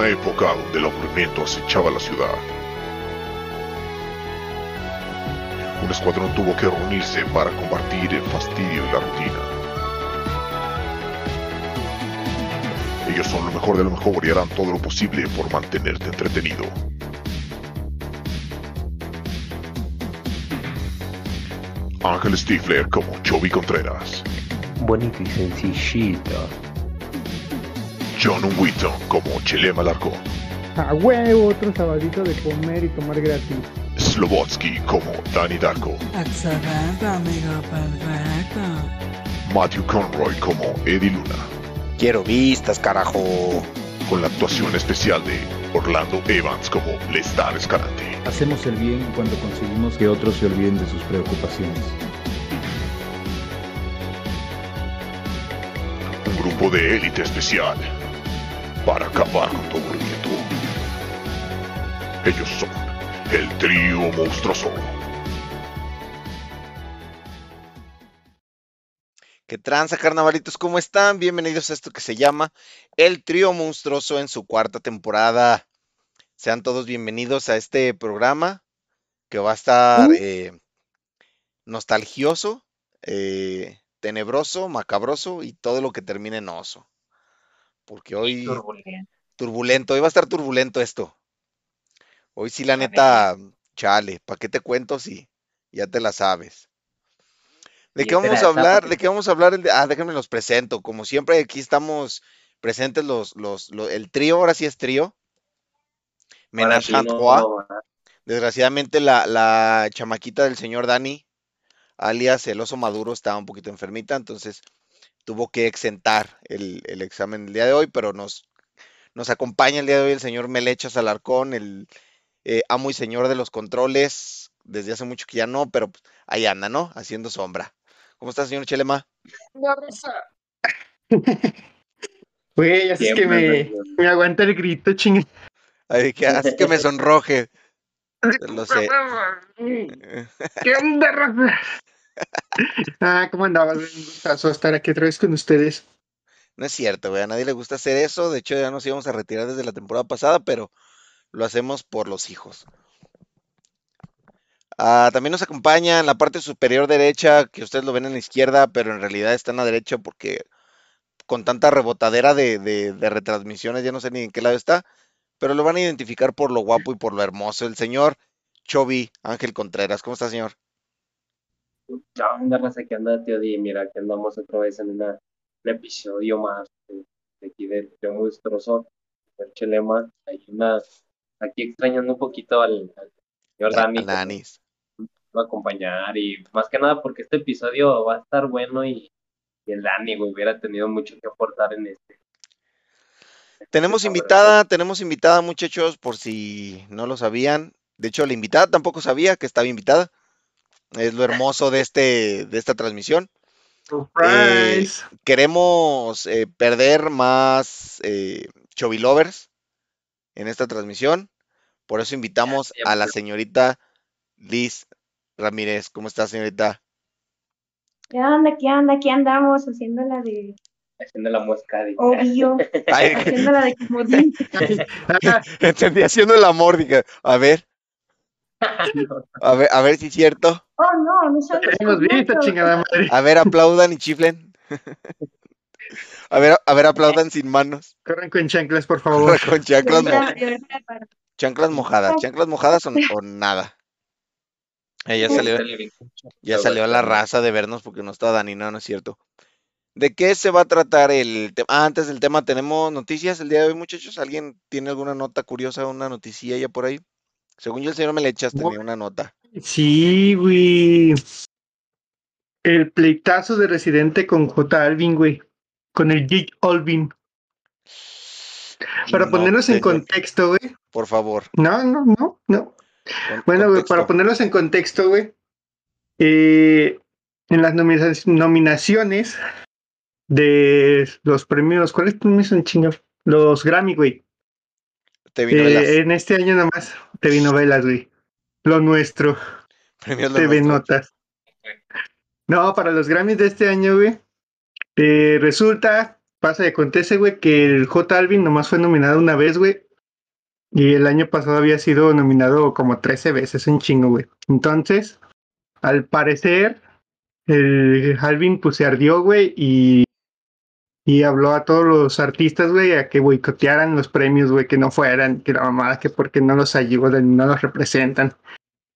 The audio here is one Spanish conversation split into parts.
una época donde el aburrimiento acechaba la ciudad. Un escuadrón tuvo que reunirse para combatir el fastidio y la rutina. Ellos son lo mejor de lo mejor y harán todo lo posible por mantenerte entretenido. Ángel Stifler como Chovy Contreras. Bonito y sencillito. John Wheaton como Chelema Larcón. A huevo, otro sabadito de comer y tomar gratis. Slobotsky como Danny Darko. Excelente, amigo perfecto. Matthew Conroy como Eddie Luna. Quiero vistas, carajo. Con la actuación especial de Orlando Evans como Lestar Escalante. Hacemos el bien cuando conseguimos que otros se olviden de sus preocupaciones. Un grupo de élite especial para acabar con tu aburrimiento. Ellos son el trío monstruoso. ¿Qué tranza, carnavalitos? ¿Cómo están? Bienvenidos a esto que se llama El Trío Monstruoso en su cuarta temporada. Sean todos bienvenidos a este programa que va a estar eh, nostalgioso, eh, tenebroso, macabroso y todo lo que termine en oso. Porque hoy... Turbulento. Turbulento, hoy va a estar turbulento esto. Hoy sí, la neta, chale, ¿para qué te cuento si ya te la sabes? ¿De qué vamos a hablar? ¿De qué vamos a hablar? Ah, déjenme los presento. Como siempre, aquí estamos presentes los, los, lo- el trío, ahora sí es trío. Menage sí no-. Desgraciadamente, la, la chamaquita del señor Dani, alias el oso maduro, estaba un poquito enfermita, entonces tuvo que exentar el, el examen el día de hoy, pero nos, nos acompaña el día de hoy el señor Melechas Alarcón, el eh, amo y señor de los controles, desde hace mucho que ya no, pero pues, ahí anda, ¿no? Haciendo sombra. ¿Cómo está, señor Chelema? Güey, así es que me, aguanta el grito, chingue. Ay, que que me sonroje. Lo sé. ¿Qué onda? Ah, ¿cómo andabas? Un gustazo estar aquí otra vez con ustedes. No es cierto, güey. A nadie le gusta hacer eso. De hecho, ya nos íbamos a retirar desde la temporada pasada, pero lo hacemos por los hijos. Ah, también nos acompaña en la parte superior derecha, que ustedes lo ven en la izquierda, pero en realidad está en la derecha porque con tanta rebotadera de, de- retransmisiones, ya no sé ni en qué lado está, pero lo van a identificar por lo guapo y por lo hermoso. El señor Chovy Ángel Contreras. ¿Cómo está, señor? ¿Qué onda, raza? ¿Qué onda, tío Di? Mira, que andamos otra vez en una, un episodio más de, de aquí del Trío Monstruoso. El Chelema, hay una, aquí extrañando un poquito al, al señor Da- Dani, Danis. va a acompañar y más que nada porque este episodio va a estar bueno y, y el Dani, güey, hubiera tenido mucho que aportar en este. Tenemos invitada, tenemos invitada, muchachos, por si no lo sabían. De hecho, la invitada tampoco sabía que estaba invitada. Es lo hermoso de este, de esta transmisión. Surprise. Queremos eh, perder más eh, Chovilovers en esta transmisión. Por eso invitamos a la señorita Liz Ramírez. ¿Cómo está, señorita? ¿Qué onda? ¿Qué onda? Aquí andamos haciendo la de Haciendo la muesca de... Obvio, Ay, haciendo la de comodín. Entendí, haciendo el amor. Dije, a ver, a ver, a ver si es cierto. Oh, no, no sabes. hemos visto, chingada madre. A ver, aplaudan y chiflen. A ver, a ver, aplaudan sin manos. Corran con chanclas, por favor. Con chanclas, mo- Ahorita- ahorita para- chanclas mojadas. Chanclas mojadas o, o nada. Eh, ya salió, ya salió la raza de vernos porque no está Dani, no, no es cierto. ¿De qué se va a tratar el tema? Ah, antes del tema, ¿tenemos noticias el día de hoy, muchachos? ¿Alguien tiene alguna nota curiosa, una noticia ya por ahí? Según yo, el señor Melechas No. tenía una nota. Sí, güey. El pleitazo de Residente con J. Alvin, güey. Con el J. Alvin. Para No ponerlos en contexto, güey. Por favor. No, no, no, no. con- Bueno, güey, para ponerlos en contexto, güey. eh, en las nomina- nominaciones de los premios, ¿cuáles premios son chingados? Los Grammy, güey. Te vino Eh, en este año nomás TV novelas, güey. Lo nuestro, premios lo TV notas. No, para los Grammys de este año, güey. eh, resulta, pasa y acontece, güey, que el J. Alvin nomás fue nominado una vez, güey, Y el año pasado había sido nominado como 13 veces, un chingo, güey. Entonces, al parecer, el Alvin pues se ardió, güey, y, y habló a todos los artistas, güey, a que boicotearan los premios, güey, que no fueran, que la mamada, que porque no los ayudan, no los representan.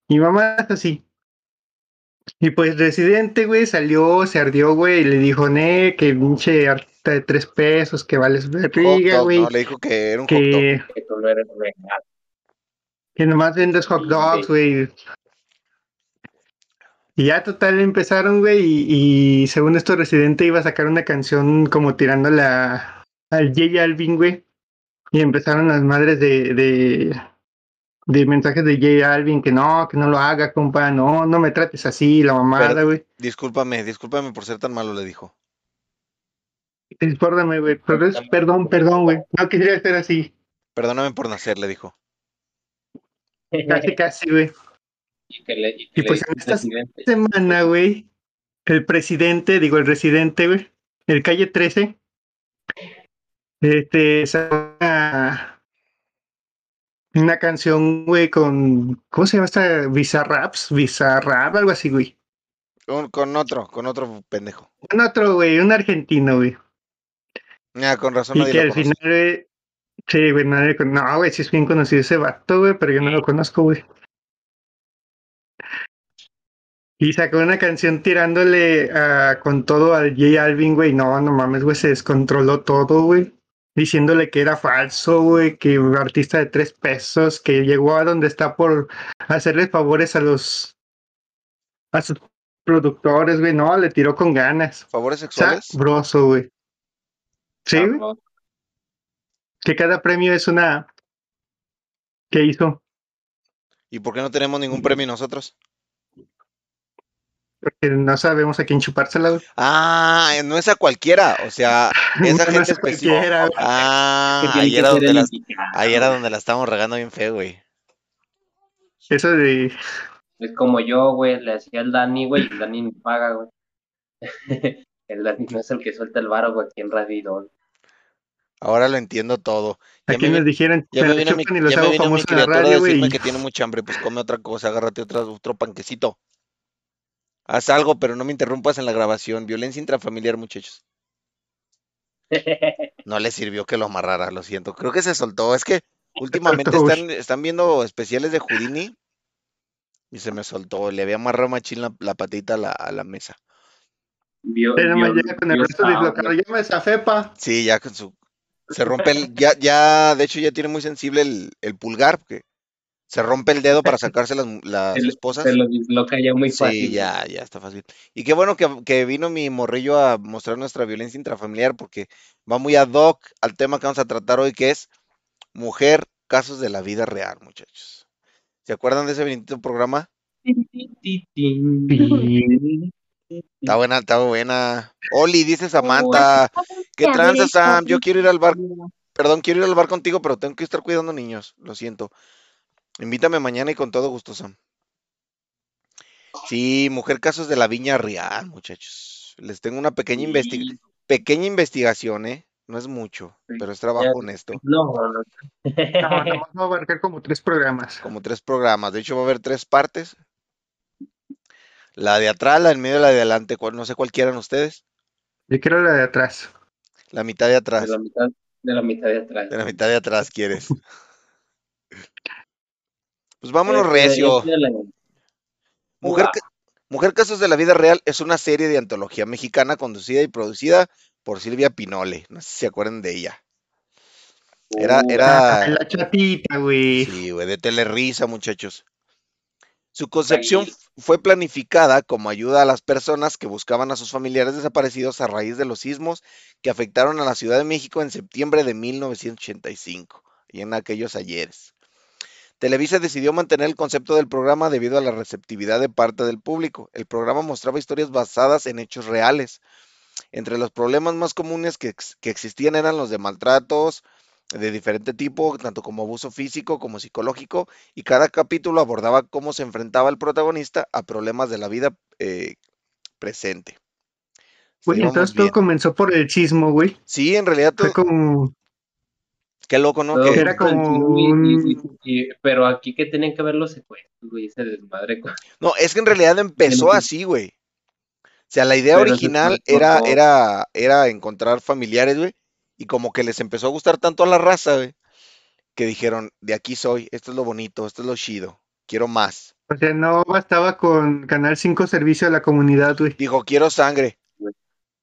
Y mamá así. Y pues Residente, güey, salió, se ardió, güey, y le dijo, ne, que pinche artista de tres pesos, que vales dog, güey. ¿no? Le dijo que era un hot dog. Que, tú no eres real. que nomás vendes hot dogs, güey. güey. Y ya total empezaron, güey, y, y según esto Residente iba a sacar una canción como tirándole a, al J Alvin, güey. Y empezaron las madres de, de, de mensajes de J Alvin que no, que no lo haga, compa, no, no me trates así, la mamada, güey. Discúlpame, discúlpame por ser tan malo, le dijo. Discórdame, güey, pero es- perdón, perdón, güey. No quisiera ser así, Perdóname por nacer, le dijo. casi, casi, güey. Y que le, y que Y le pues en presidente. semana, güey, el presidente, digo, el residente, güey, el calle 13, este, sacó una, una canción, güey, con, ¿cómo se llama esta? Bizarraps, Bizarrap, algo así, güey. Un- con otro, con otro pendejo. Un otro, güey, un argentino, güey. Ya, con razón Y nadie que lo al conoce. final, güey, sí, güey, nadie con- no, güey, sí es bien conocido ese vato, güey, pero yo no lo conozco, güey. Y sacó una canción tirándole ah, con todo al J Alvin, güey. No, no mames, güey, se descontroló todo, güey. Diciéndole que era falso, güey, que un artista de tres pesos, que llegó a donde está por hacerle favores a los a sus productores, güey. No, le tiró con ganas. ¿Favores sexuales? Sabroso, güey. Sí, güey. Que cada premio es una. ¿Qué hizo? ¿Y por qué no tenemos ningún premio nosotros? Porque no sabemos a quién chupársela, güey. Ah, no es a cualquiera, o sea, esa No gente es específica. Ah, ahí era donde el las, indicado. ahí era donde la estábamos regando bien feo, güey. Eso de. Es como yo, güey, le hacía al Dani, güey, y el Dani me paga, güey. el Dani no es el que suelta el varo, güey, aquí en Radidón. Ahora lo entiendo todo. Ya Aquí me, nos vi- dijeron, ya me vino mi, y los ya me hago vino mi famosos en la a radio, güey. decirme y- que tiene mucha hambre, pues come otra cosa, agárrate otro panquecito. Haz algo, pero no me interrumpas en la grabación. Violencia intrafamiliar, muchachos. No le sirvió que lo amarrara, lo siento. Creo que se soltó. Es que últimamente están, están viendo especiales de Houdini y se me soltó. Le había amarrado machín la, la patita a la, a la mesa. Vio, Pero vio- nomás llega con el vio brazo Sao, dislocado. güey. Ya me. Sí, ya con su. Se rompe el. Ya, ya, de hecho, ya tiene muy sensible el, el pulgar, porque se rompe el dedo para sacarse las, las esposas. Se lo disloca ya muy Sí, fácil. ya, ya está fácil. Y qué bueno que, que vino mi morrillo a mostrar nuestra violencia intrafamiliar, porque va muy ad hoc al tema que vamos a tratar hoy, que es mujer, casos de la vida real, muchachos. ¿Se acuerdan de ese bendito programa? Está buena, está buena. Oli, dice Samantha, ¿qué tranza, Sam? Yo quiero ir al bar, perdón, quiero ir al bar contigo, pero tengo que estar cuidando niños, lo siento. Invítame mañana y con todo gusto, Sam. Sí, mujer, casos de la viña real, muchachos. Les tengo una pequeña investigación. Sí. pequeña investigación, ¿eh? No es mucho, Sí, pero es trabajo ya. honesto. No, no. No, va a abarcar como tres programas. Como tres programas. De hecho, va a haber tres partes. La de atrás, la en medio y la de adelante. ¿Cuál- No sé cuál quieran ustedes. Yo quiero la de atrás. La mitad de atrás. De la mitad de, la mitad de atrás. De la mitad de atrás quieres. Pues vámonos recio. Mujer, Mujer Casos de la Vida Real es una serie de antología mexicana conducida y producida por Silvia Pinole. No sé si se acuerdan de ella. Era, era, la chatita, güey. Sí, güey, de Telerisa, muchachos. Su concepción fue planificada como ayuda a las personas que buscaban a sus familiares desaparecidos a raíz de los sismos que afectaron a la Ciudad de México en septiembre de 1985 y en aquellos ayeres. Televisa decidió mantener el concepto del programa debido a la receptividad de parte del público. El programa mostraba historias basadas en hechos reales. Entre los problemas más comunes que, ex- que existían eran los de maltratos, de diferente tipo, tanto como abuso físico como psicológico, y cada capítulo abordaba cómo se enfrentaba el protagonista a problemas de la vida eh, presente. Güey, entonces todo comenzó por el sismo, güey. Sí, en realidad Fue todo, como. Qué loco, ¿no? Que- Era como film y- un- y- y- pero aquí que tenían que ver los secuestros, güey, ese desmadre. con- No, es que en realidad empezó así, güey. O sea, la idea Pero original era, era, era encontrar familiares, güey. Y como que les empezó a gustar tanto a la raza, güey. Que dijeron, de aquí soy, esto es lo bonito, esto es lo chido. Quiero más. O sea, no bastaba con Canal 5 servicio a la comunidad, güey. Dijo, quiero sangre.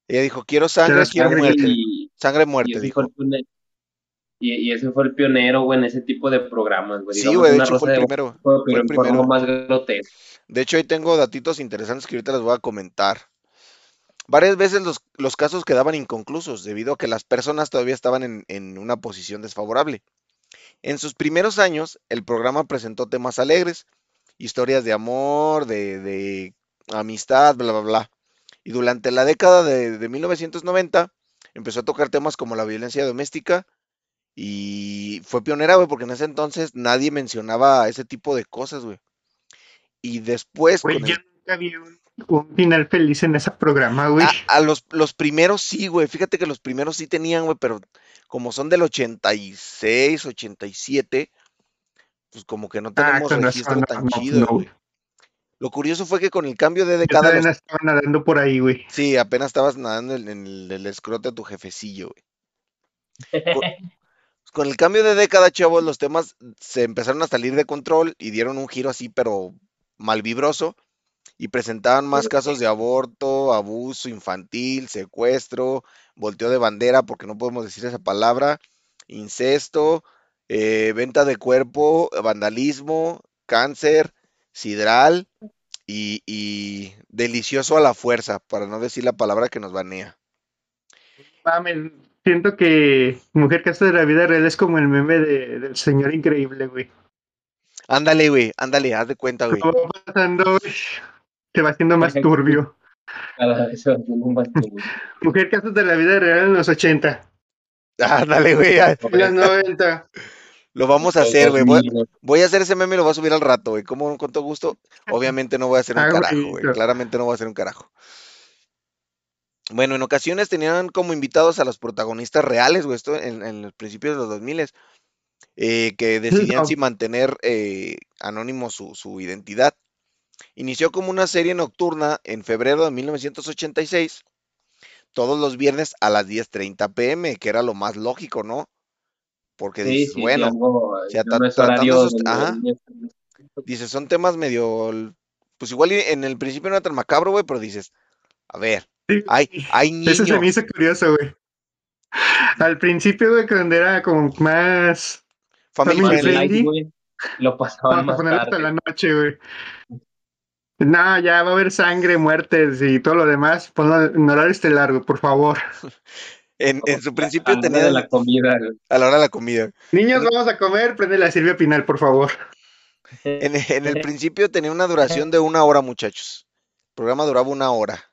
Ella dijo, quiero sangre, Quiero quiero sangre muerte. Y, Sangre, muerte, fue dijo. Y, y ese fue el pionero, güey, en ese tipo de programas, güey. Sí, Digamos, güey, de hecho fue el primero. Fue el primero. más grotesca. De hecho, ahí tengo datitos interesantes que ahorita les voy a comentar. Varias veces los, los casos quedaban inconclusos debido a que las personas todavía estaban en, en una posición desfavorable. En sus primeros años, el programa presentó temas alegres, historias de amor, de, de amistad, bla, bla, bla. Y durante la década de, de 1990 empezó a tocar temas como la violencia doméstica y fue pionera, güey, porque en ese entonces nadie mencionaba ese tipo de cosas, güey. Y después, Güey, yo el- nunca vi un, un final feliz en ese programa, güey. a, a los, los primeros sí, güey. Fíjate que los primeros sí tenían, güey, pero como son del 86, 87, pues como que no Ah, tenemos razón, registro no, tan no, chido, no, güey. Lo curioso fue que con el cambio de Yo década, todavía los- estaba nadando por ahí, güey. sí, apenas estabas nadando en, en el, el escroto de tu jefecillo, güey. Con, con el cambio de década, chavos, los temas se empezaron a salir de control y dieron un giro así, pero malvibroso, y presentaban más casos de aborto, abuso infantil, secuestro, volteo de bandera, porque no podemos decir esa palabra, incesto, eh, venta de cuerpo, vandalismo, cáncer, sidral y, y delicioso a la fuerza, para no decir la palabra que nos banea. Siento que Mujer Caso de la Vida Real es como el meme de, del señor increíble, güey. Ándale, güey, ándale, haz de cuenta, güey. Como va pasando, güey, se va haciendo más turbio. Cada vez se va haciendo más turbio. Mujer Casos de la Vida Real en los 80, Ándale, güey, en los 90. lo vamos a hacer, güey. Voy, 2000, güey. voy a hacer ese meme y lo voy a subir al rato, güey. ¿Cómo? Con todo gusto. Obviamente no voy a hacer un Ah, carajo, güey. Claramente no voy a hacer un carajo. Bueno, en ocasiones tenían como invitados a los protagonistas reales, güey. Esto en, en los principios de los 2000 eh, que decidían No. si mantener eh, anónimo su, su identidad. Inició como una serie nocturna en febrero de 1986, todos los viernes a las 10:30 pm, que era lo más lógico, ¿no? Porque Sí, dices, sí, bueno, sea, no esos- dices, son temas medio, pues igual en el principio no era tan macabro, güey, pero dices, a ver, Sí, hay, hay Eso se me hizo curioso, güey. Al principio, güey, cuando era como más family friendly. güey, Lo pasaban Vamos a más poner hasta la noche, güey. No, ya va a haber sangre, muertes y todo lo demás. Ponlo en horario estelar, güey, por favor. En, en su A principio la hora de la comida, güey. a la hora de la comida. Niños, vamos a comer, prende la Silvia Pinal, por favor. En, en el principio tenía una duración de una hora, muchachos. El programa duraba una hora.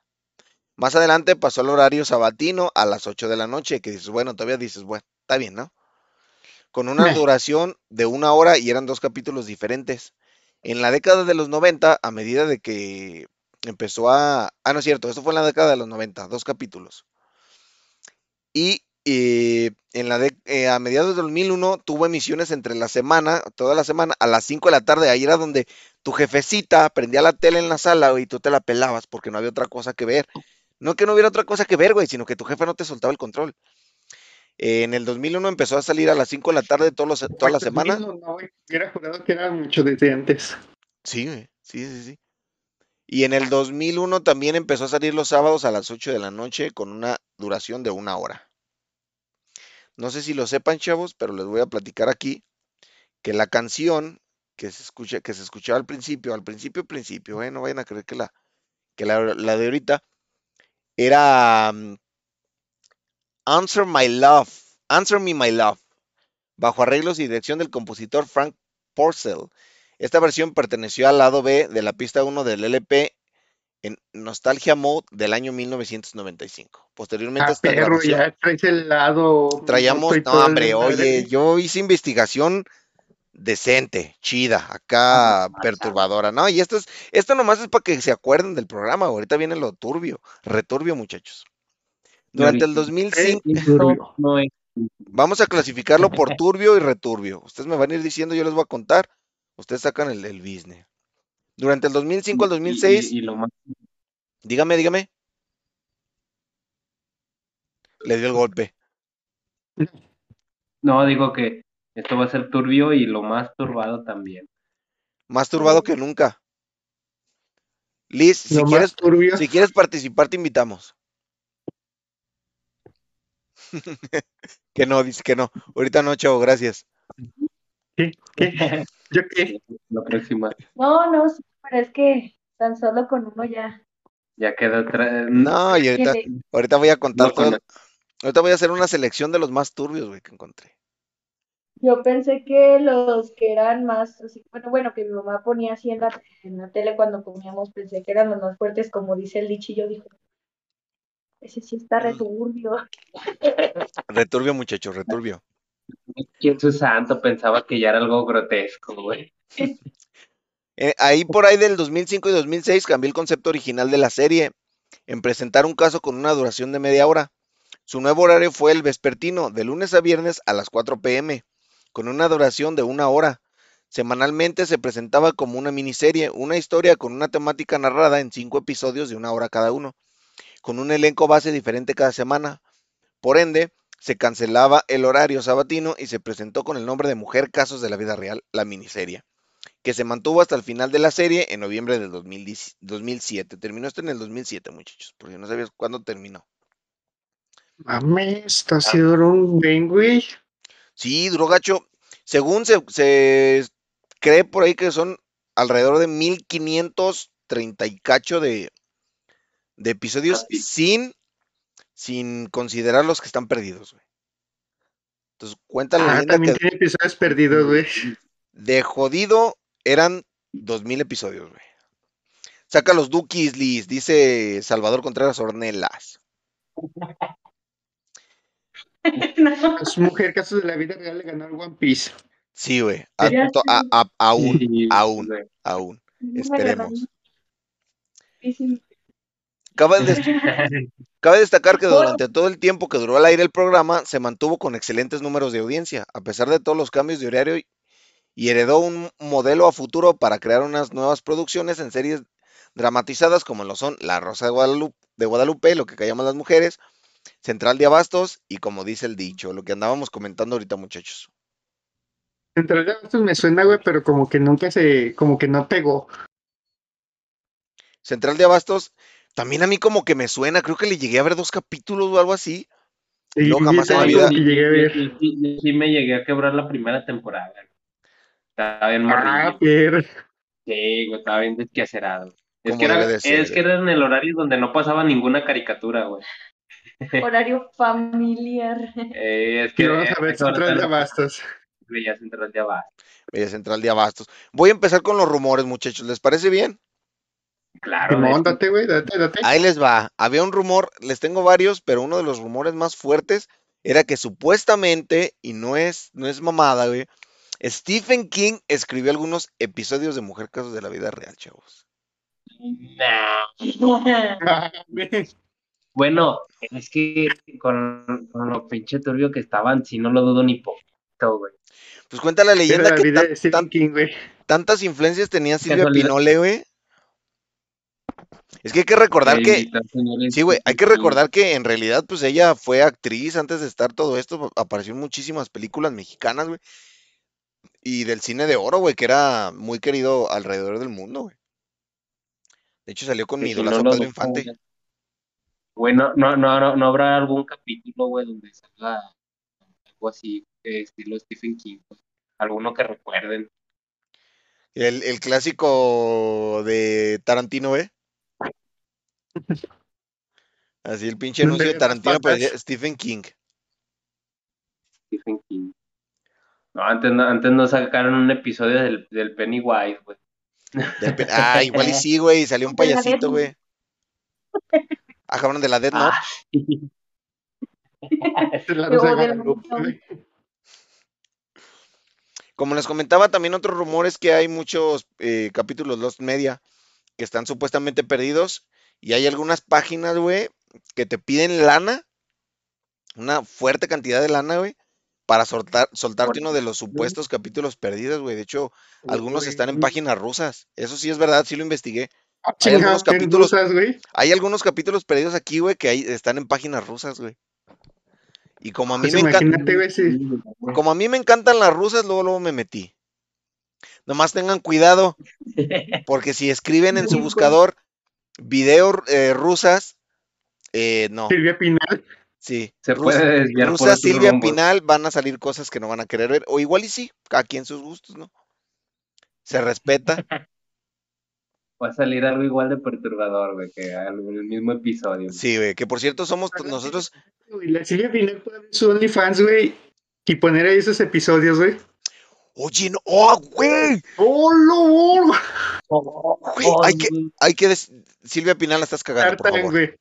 Más adelante pasó al horario sabatino a las 8 de la noche, que dices, bueno, todavía dices, bueno, está bien, ¿no? Con una duración de una hora y eran dos capítulos diferentes. En la década de los 90, a medida de que empezó a... Ah, no es cierto, esto fue en la década de los 90, dos capítulos. Y eh, en la de- eh, a mediados del 2001 tuvo emisiones entre la semana, toda la semana, a las 5 de la tarde. Ahí era donde tu jefecita prendía la tele en la sala y tú te la pelabas porque no había otra cosa que ver. No que no hubiera otra cosa que ver, güey, sino que tu jefe no te soltaba el control. Eh, en el 2001 empezó a salir a las 5 de la tarde todos los- toda la Pues, semana. mismo, No, güey, hubiera jurado que era mucho desde antes. Sí, güey, sí, sí, sí. Y en el 2001 también empezó a salir los sábados a las 8 de la noche con una duración de una hora. No sé si lo sepan, chavos, pero les voy a platicar aquí que la canción que se escucha, que se escuchaba al principio, al principio, principio, eh, no vayan a creer que la, que la, la de ahorita era mm, Answer My Love, Answer Me My Love, bajo arreglos y dirección del compositor Frank Porcel. Esta versión perteneció al lado B de la pista 1 del LP en Nostalgia Mode del año 1995. Posteriormente Ah, esta perro, grabación ya traes el lado. traíamos, no hombre, oye, yo hice investigación decente, chida, acá perturbadora, ¿no? Y esto es, esto nomás es para que se acuerden del programa, ahorita viene lo turbio, returbio, muchachos. Durante el ahorita- 2005, Esto no es Vamos a clasificarlo por turbio y returbio. Ustedes me van a ir diciendo, yo les voy a contar. Ustedes sacan el, el business. Durante el 2005 al Y- y- 2006, Y, lo más, dígame, dígame. Le dio el golpe. no, digo que esto va a ser turbio y lo más turbado también. Más turbado que nunca. Liz, si quieres, más turbio. si quieres participar, te invitamos. que no, dice que no. Ahorita no, chavo, gracias. ¿Qué? ¿Qué? ¿Yo qué? La próxima No, no, sí, pero es que tan solo con uno ya. ya queda otra. No, y ahorita, ahorita voy a contar No, todo. con- Ahorita voy a hacer una selección de los más turbios, güey, que encontré. Yo pensé que los que eran más, así, bueno, bueno, que mi mamá ponía así en la, en la tele cuando comíamos, pensé que eran los más fuertes, como dice el dicho, y yo dije, ese sí está returbio. Returbio, muchachos, returbio. ¿Quién su santo pensaba que ya era algo grotesco, güey? Eh, ahí por ahí del 2005 y 2006 cambió el concepto original de la serie en presentar un caso con una duración de media hora. Su nuevo horario fue el vespertino, de lunes a viernes a las 4 pm, con una duración de una hora. Semanalmente se presentaba como una miniserie, una historia con una temática narrada en cinco episodios de una hora cada uno, con un elenco base diferente cada semana. Por ende, se cancelaba el horario sabatino y se presentó con el nombre de Mujer Casos de la Vida Real, la miniserie que se mantuvo hasta el final de la serie en noviembre del 2010 2007. Terminó esto en el 2007, muchachos, porque no sabías cuándo terminó. Mames, esto ha sido un güey. Sí, duró gacho. Según se, se cree por ahí que son alrededor de 1530 y cacho de, de episodios sin, sin considerar los que están perdidos, güey. Entonces cuenta la Ah, también que tiene episodios perdidos, güey. de jodido eran 2000 episodios, güey. Saca los Dookies, Liz, dice Salvador Contreras Ornelas. No, Su mujer, casos de la vida real, le ganó al One Piece. Sí, güey. aún, Sí, aún. güey. aún. Esperemos. Cabe, cabe destacar que durante todo el tiempo que duró al aire el programa, se mantuvo con excelentes números de audiencia, a pesar de todos los cambios de horario y, y heredó un modelo a futuro para crear unas nuevas producciones en series dramatizadas como lo son La Rosa de Guadalupe, de Guadalupe lo que callamos las mujeres, Central de Abastos y como dice el dicho, lo que andábamos comentando ahorita muchachos. Central de Abastos me suena, güey, pero como que nunca se, como que no pegó. Central de Abastos, también a mí como que me suena, creo que le llegué a ver dos capítulos o algo así. Y No, jamás en la vida. que llegué a ver. Sí, sí me llegué a quebrar la primera temporada. Estaba bien Ah. Pierre. Sí, güey, estaba bien desquacerado. Es que, era, de ser, es que era en el horario donde no pasaba ninguna caricatura, güey. Horario familiar. Eh, es Que vamos a ver Central de Abastos. veía Central de Abastos. Bella Central de Abastos. Voy a empezar con los rumores, muchachos. ¿Les parece bien? Claro. Simón, de- date, güey, date, date. Ahí les va. Había un rumor, les tengo varios, pero uno de los rumores más fuertes era que supuestamente, y no es, no es mamada, güey, Stephen King escribió algunos episodios de Mujer Casos de la Vida Real, chavos. Nah. Bueno, es que con, con lo pinche turbio que estaban, si no lo dudo ni poquito, güey. Pues cuenta la leyenda la que tan- tan- King, tantas influencias tenía Silvia. Pinole, güey. Es que hay que recordar que, sí, güey, hay que recordar que en realidad, pues ella fue actriz antes de estar todo esto, apareció en muchísimas películas mexicanas, güey. Y del cine de oro, güey, que era muy querido alrededor del mundo, güey. De hecho, salió con mi idolazo Pedro Infante. Güey. Bueno, no, no, no, no habrá algún capítulo, güey, donde salga algo así, eh, estilo Stephen King, güey. Alguno que recuerden. El, el clásico de Tarantino, güey. Así el pinche ¿Dónde anuncio de Tarantino parecía Stephen King. Stephen King. No, antes no, antes no sacaron un episodio del, del Pennywise, güey. Del Ah, igual y sí, güey, salió un payasito, güey. Ah, cabrón, de la Dead Note. Ah, es la. Como les comentaba, también otro rumor es que hay muchos eh, capítulos Lost Media que están supuestamente perdidos y hay algunas páginas, güey, que te piden lana una fuerte cantidad de lana, güey, para soltar, soltarte uno de los supuestos capítulos perdidos, güey. De hecho, algunos están en páginas rusas. Eso sí es verdad, sí lo investigué. Ah, Hay algunos chingados, ¿qué capítulos- rusas, güey. Hay algunos capítulos perdidos aquí, güey, que hay, están en páginas rusas, güey. Y como a mí Pues me encanta, imagínate, güey, si como a mí me encantan las rusas, luego luego me metí. Nomás tengan cuidado, porque si escriben en su buscador videos eh, rusas, eh, no, Silvia Pinal. sí. Se desviar Rusa Silvia. Pinal van a salir cosas que no van a querer ver, o igual y sí, aquí en sus gustos, ¿no? Se respeta. Va a salir algo igual de perturbador, güey, que en el mismo episodio. Sí, güey, que por cierto somos nosotros, Güey, La Silvia Pinal puede abrir su OnlyFans, güey, y poner ahí esos episodios, güey. oye, no, oh, güey, ¡Oh, lo! güey, hay que, hay que, des- Silvia Pinal la estás cagando, por favor. güey.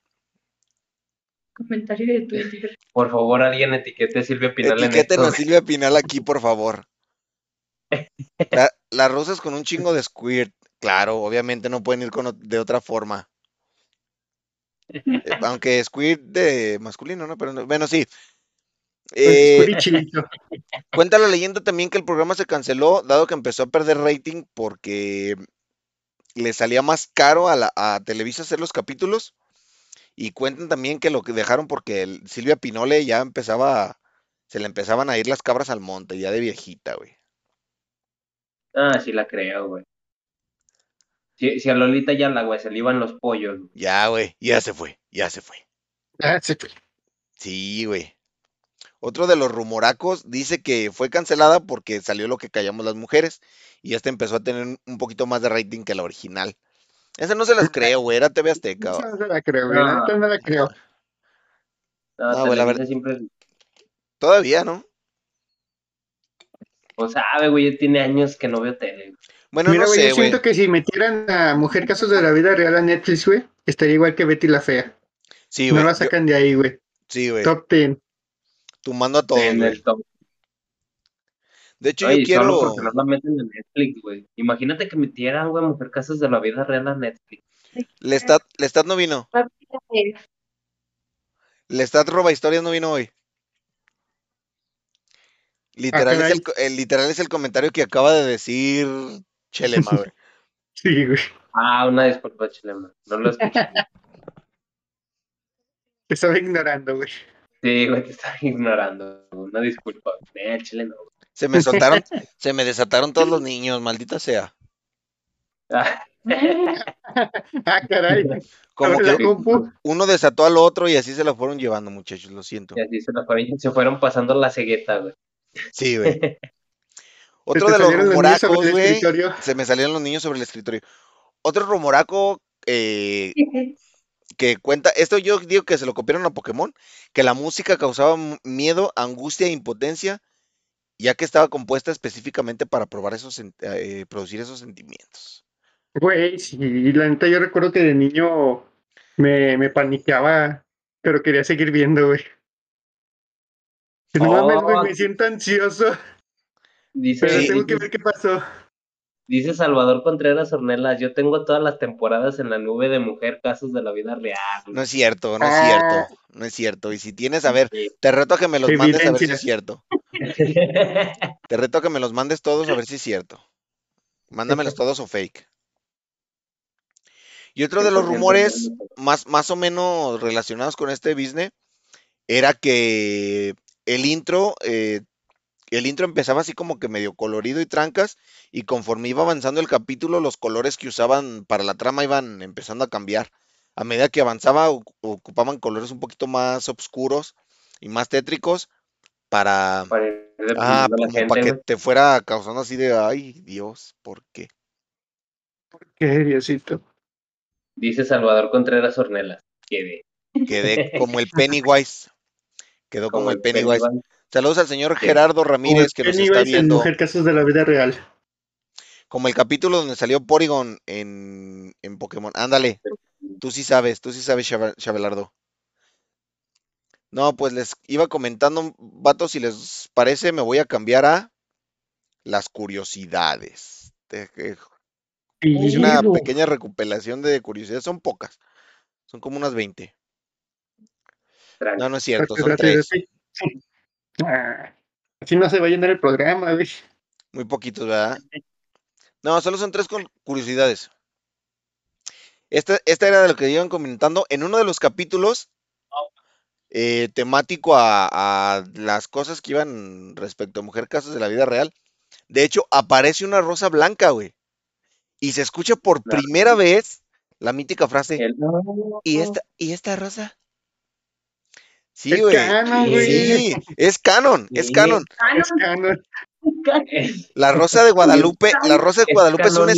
Comentario de Twitter. Por favor, alguien etiquete a Silvia Pinal en Etiqueten esto. a Silvia Pinal aquí, por favor. La- las rosas con un chingo de squirt. Claro, obviamente no pueden ir con, de otra forma. Eh, Aunque squirt de masculino, ¿no? Pero no- bueno, sí. Eh, Con chilito. cuenta la leyenda también que el programa se canceló, dado que empezó a perder rating porque le salía más caro a, la, a Televisa hacer los capítulos. Y cuentan también que lo que dejaron porque el- Silvia Pinole ya empezaba, se le empezaban a ir las cabras al monte, ya de viejita, güey. Ah, sí la creo, güey. Si, si a Lolita ya la, güey, se le iban los pollos. güey. Ya, güey, ya se fue, ya se fue. Ah, se fue. Sí, güey. Otro de los rumoracos dice que fue cancelada porque salió lo que callamos las mujeres y esta empezó a tener un poquito más de rating que la original. Esa no se las creo, güey, era TV Azteca. Esa no se la creo, güey. No. no la creo. No, Ah, güey, la Televisa siempre Todavía, ¿no? O sabe, güey, ya tiene años que no veo tele. Bueno, Mira, no güey, sé, yo güey. siento que si metieran a Mujer Casos de la Vida Real a Netflix, güey, estaría igual que Betty la Fea. Sí, no güey. la yo- sacan de ahí, güey. Sí, güey. Top 10. Tumbando a todos, en el top. De hecho, Oye, yo quiero. solo porque no la meten en Netflix, güey. Imagínate que metieran, güey, Mujer Casas de la Vida Real a Netflix. Lestat, Lestat no vino. Lestat roba historias no vino hoy. Literal, es caray. el, co- el- literal es el comentario que acaba de decir Chelema, güey. Sí, güey. Ah, una disculpa, Chilema. No lo escuché. Te estaba ignorando, güey. sí, güey, te estaba ignorando. Una disculpa. Eh, Chile no. Se me soltaron, se me desataron todos los niños, maldita sea. Ah, caray. Como la que uno desató al otro y así se lo fueron llevando, muchachos, lo siento. y así se, la fueron, se fueron pasando la cegueta, güey. Sí, güey. Otro de los rumoracos, güey. escritorio. Se me salieron los niños sobre el escritorio. Otro rumoraco eh, que cuenta, esto yo digo que se lo copiaron a Pokémon, que la música causaba miedo, angustia e impotencia, ya que estaba compuesta específicamente para probar esos, eh, producir esos sentimientos. Güey, sí, la neta yo recuerdo que de niño me, me paniqueaba, pero quería seguir viendo, güey. Que No mames, güey, Oh. me siento ansioso, Dice, pero tengo que ver qué pasó. dice Salvador Contreras Ornelas, yo tengo todas las temporadas en la nube de Mujer Casos de la Vida Real. No es cierto, no es Ah. cierto, no es cierto. Y si tienes, a ver, te reto a que me los mandes a ver si es cierto. Te reto a que me los mandes todos a ver si es cierto. Mándamelos todos o fake. Y otro de los rumores más, más o menos relacionados con este business era que el intro, eh, el intro empezaba así como que medio colorido y trancas, y conforme iba avanzando el capítulo, los colores que usaban para la trama iban empezando a cambiar. A medida que avanzaba, ocu- ocupaban colores un poquito más oscuros y más tétricos para, Para ah, como gente, para que te fuera causando así de, ay, Dios, ¿por qué? Qué Diosito. Dice Salvador Contreras Ornelas. Que de, Quedé como el Pennywise. Quedó como, el Pennywise. Pennywise. Saludos al señor. Gerardo Ramírez que nos está viendo. Mujer Casos de la Vida Real. Como el capítulo donde salió Porygon en, en Pokémon. Ándale, tú sí sabes, tú sí sabes, Chabelardo. No, pues les iba comentando, vatos, si les parece, me voy a cambiar a las curiosidades. Hice una pequeña recopilación de curiosidades, son pocas, son como unas 20. Tranqui. No, no es cierto, son tres. Ah, Así no se va a llenar el programa, güey. Muy poquitos, ¿verdad? No, solo son tres con curiosidades. Esta, esta era de lo que iban comentando. En uno de los capítulos, eh, temático a, a las cosas que iban respecto a mujer casos de la vida real. De hecho, aparece una rosa blanca, güey. Y se escucha por primera vez la mítica frase. ¿Y esta, ¿y esta rosa? Sí, Es güey. canon, güey. Sí, es canon, es canon. Es canon. La rosa de Guadalupe, la rosa de Guadalupe es un,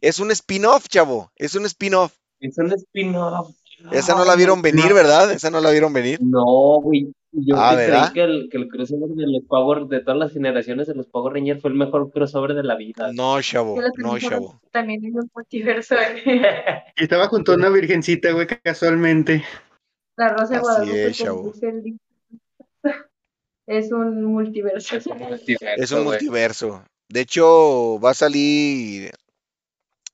es, un spin-off, chavo. Es un spin-off. Es un spin-off. Esa no la vieron venir, ¿verdad? Esa no la vieron venir. No, güey. Yo Ah, que que el, que el crossover de los Power, de todas las generaciones de los Power Rangers fue el mejor crossover de la vida. No, chavo, no, chavo. También es un multiverso. ¿eh? Estaba junto a una virgencita, güey, casualmente. La Rosa de Guadalupe, es, como chavo. dice el dicho, es un multiverso. Es un multiverso, Es un güey. multiverso. De hecho, va a salir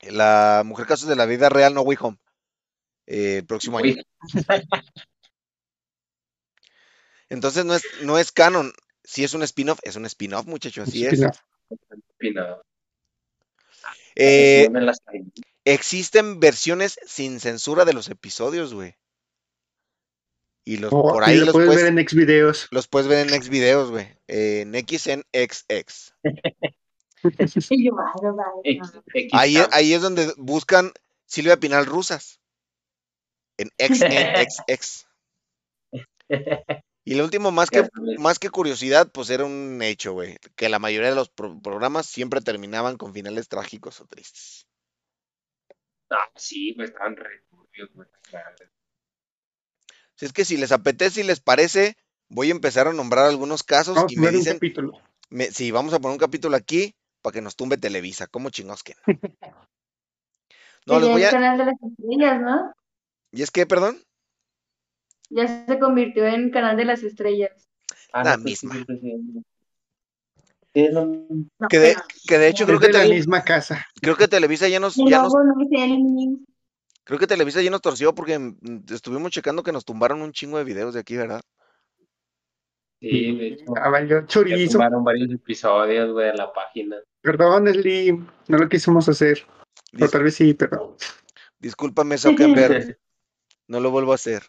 la Mujer Casos de la Vida Real, No Way Home. eh, el próximo año. Entonces no es, no es canon. Si es un spin-off, es un spin-off, muchachos, así es. Eh, existen versiones sin censura de los episodios, güey. Y los, Oh, por y ahí lo los puedes puedes, ver en ex videos. los puedes ver en X videos, güey. En XNXX. Ahí, ahí es donde buscan Silvia Pinal rusas. En XNXX. Y lo último, más que, más que curiosidad, pues era un hecho, güey. Que la mayoría de los pro- programas siempre terminaban con finales trágicos o tristes. Ah, sí, pues estaban re turbios, güey. Si es que si les apetece y les parece, voy a empezar a nombrar algunos casos Vamos y a me dicen, capítulo. me- sí, vamos a poner un capítulo aquí para que nos tumbe Televisa. ¿Cómo chingos que no? No, les Tenía voy el a... canal de las estrellas, ¿no? ¿Y es que, perdón? Ya se convirtió en canal de las estrellas. Ah, La no, pues misma. sí, sí, sí. Sí, es lo- No, Que de, pero- que de hecho creo Es que, de la misma casa. creo que Televisa ya nos, ya nos, creo que Televisa ya nos torció porque mm, estuvimos checando que nos tumbaron un chingo de videos de aquí, ¿verdad? Sí, de hecho. Ah, valió Ya chorizo. tumbaron varios episodios, güey, de la página. Perdón, Slim. No lo quisimos hacer. O tal vez sí, pero. discúlpame, Zuckerberg, no lo vuelvo a hacer.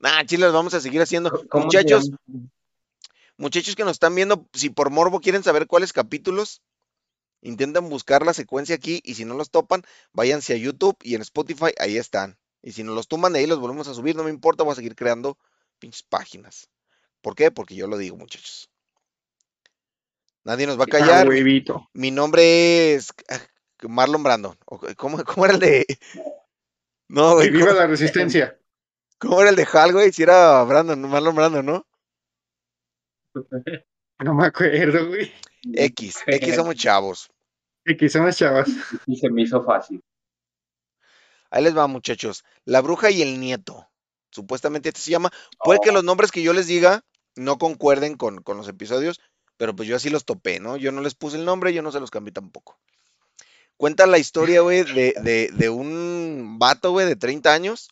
Nah, chiles, vamos a seguir haciendo. ¿Cómo se Muchachos, muchachos que nos están viendo, si por morbo quieren saber cuáles capítulos, intenten buscar la secuencia aquí y si no los topan, váyanse a YouTube y en Spotify, ahí están. Y si nos los tumban de ahí, los volvemos a subir, no me importa, voy a seguir creando pinches páginas. ¿Por qué? Porque yo lo digo, muchachos. Nadie nos va a callar. Mi nombre es ah, Marlon Brandon. ¿O ¿Cómo, cómo era el de.? No, güey. viva ¿Cómo, la resistencia. cómo era el de Hal, güey? Si era Brandon, Marlon Brandon, ¿no? No me acuerdo, güey. X. X somos chavos. Aquí somos chavas. Y se me hizo fácil. Ahí les va, muchachos. La bruja y el nieto. Supuestamente este se llama. Puede que los nombres que yo les diga no concuerden con, con los episodios, pero pues yo así los topé, ¿no? Yo no les puse el nombre, yo no se los cambié tampoco. Cuenta la historia, güey, de, de, de un vato, güey, de 30 años,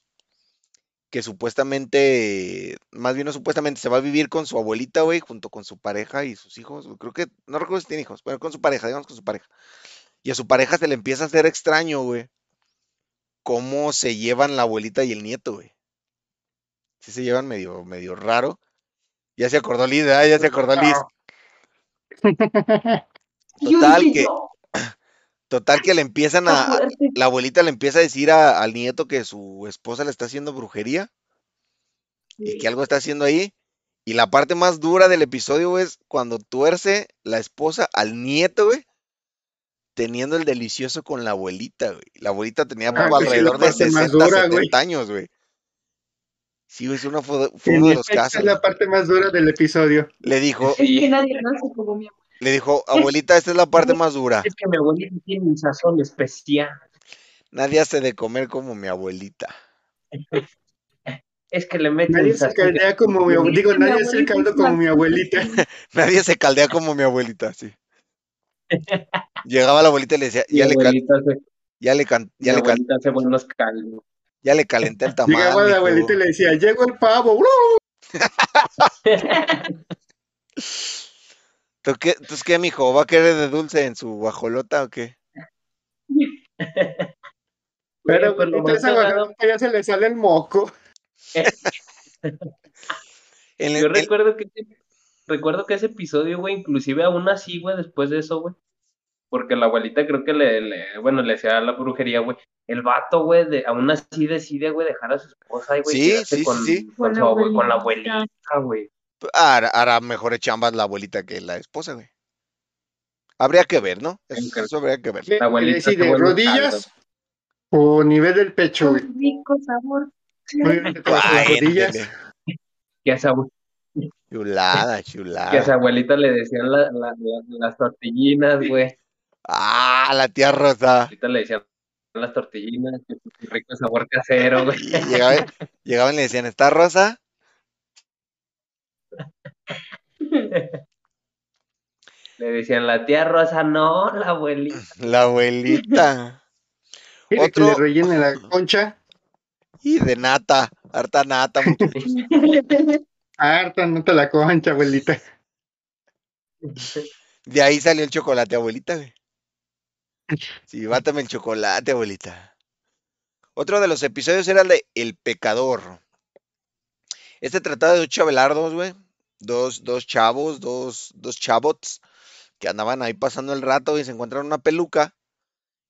que supuestamente, más bien no supuestamente, se va a vivir con su abuelita, güey, junto con su pareja y sus hijos. Creo que, no recuerdo si tiene hijos, pero con su pareja, digamos con su pareja. Y a su pareja se le empieza a hacer extraño, güey, cómo se llevan la abuelita y el nieto, güey. Sí se llevan medio, medio raro. Ya se acordó Liz, ¿verdad? Ya se acordó Liz. Total que, total que le empiezan a, a- la abuelita le empieza a decir a- al nieto que su esposa le está haciendo brujería y que algo está haciendo ahí. Y la parte más dura del episodio, güey, es cuando tuerce la esposa al nieto, güey, teniendo el delicioso con la abuelita, güey. La abuelita tenía Ah, alrededor de parte más 60, dura, 70 güey. años, güey. Sí, güey, es una, fue, fue En uno de los casos. es la güey. parte más dura del episodio. Le dijo, Es que nadie no se como mi abuela. Le dijo, abuelita, esta es la parte más dura. Es que mi abuelita tiene un sazón especial. Nadie hace de comer como mi abuelita. Es que le mete Nadie se caldea como mi abuelita. Digo, Mi nadie hace el abuelita caldo es como mi abuelita. Nadie se caldea como mi abuelita, sí. Llegaba la abuelita y le decía, Mi ya le, ya le, can- mi ya le, can- abuelita hace buenos caldos. Ya le calenté el tamal. Llegaba la abuelita y le decía, llegó el pavo. ¿Tú qué, entonces qué, mijo? ¿Va a querer de dulce en su guajolota o qué? Pero Güey, pues ya se le sale el moco. El- Yo recuerdo que ese- recuerdo que ese episodio, güey, inclusive aún así, güey, después de eso, güey. Porque la abuelita creo que le, le- bueno, le hacía la brujería, güey. El vato, güey, de, aún así decide, güey, dejar a su esposa y, güey, Sí, sí, con, sí. con Con su la con abuelita, güey. Hará, hará mejores chambas la abuelita que la esposa, güey. Habría que ver, ¿no? Eso, habría que ver. ¿Qué La abuelita decide, vuelve rodillas o nivel del pecho, güey? Rico sabor. Ay, rodillas. ándele. Que a, su, abue- Chulada, que a su chulada. abuelita le decían la- la- la- las tortillinas, güey. Ah, la tía Rosa. Ahorita le decían las tortillinas, que rico sabor casero, güey. Y llegaba- llegaban y le decían, ¿está Rosa? Le decían la tía Rosa, no, la abuelita. La abuelita. Mira que Otro- le rellene la concha. Y de nata, harta nata. Harta, no te la concha, abuelita. De ahí salió el chocolate, abuelita, güey. Sí, bátame el chocolate, abuelita. Otro de los episodios era el de El Pecador. Este trataba de dos chabelardos, güey. Dos, dos chavos, dos, dos chavots que andaban ahí pasando el rato y se encontraron una peluca.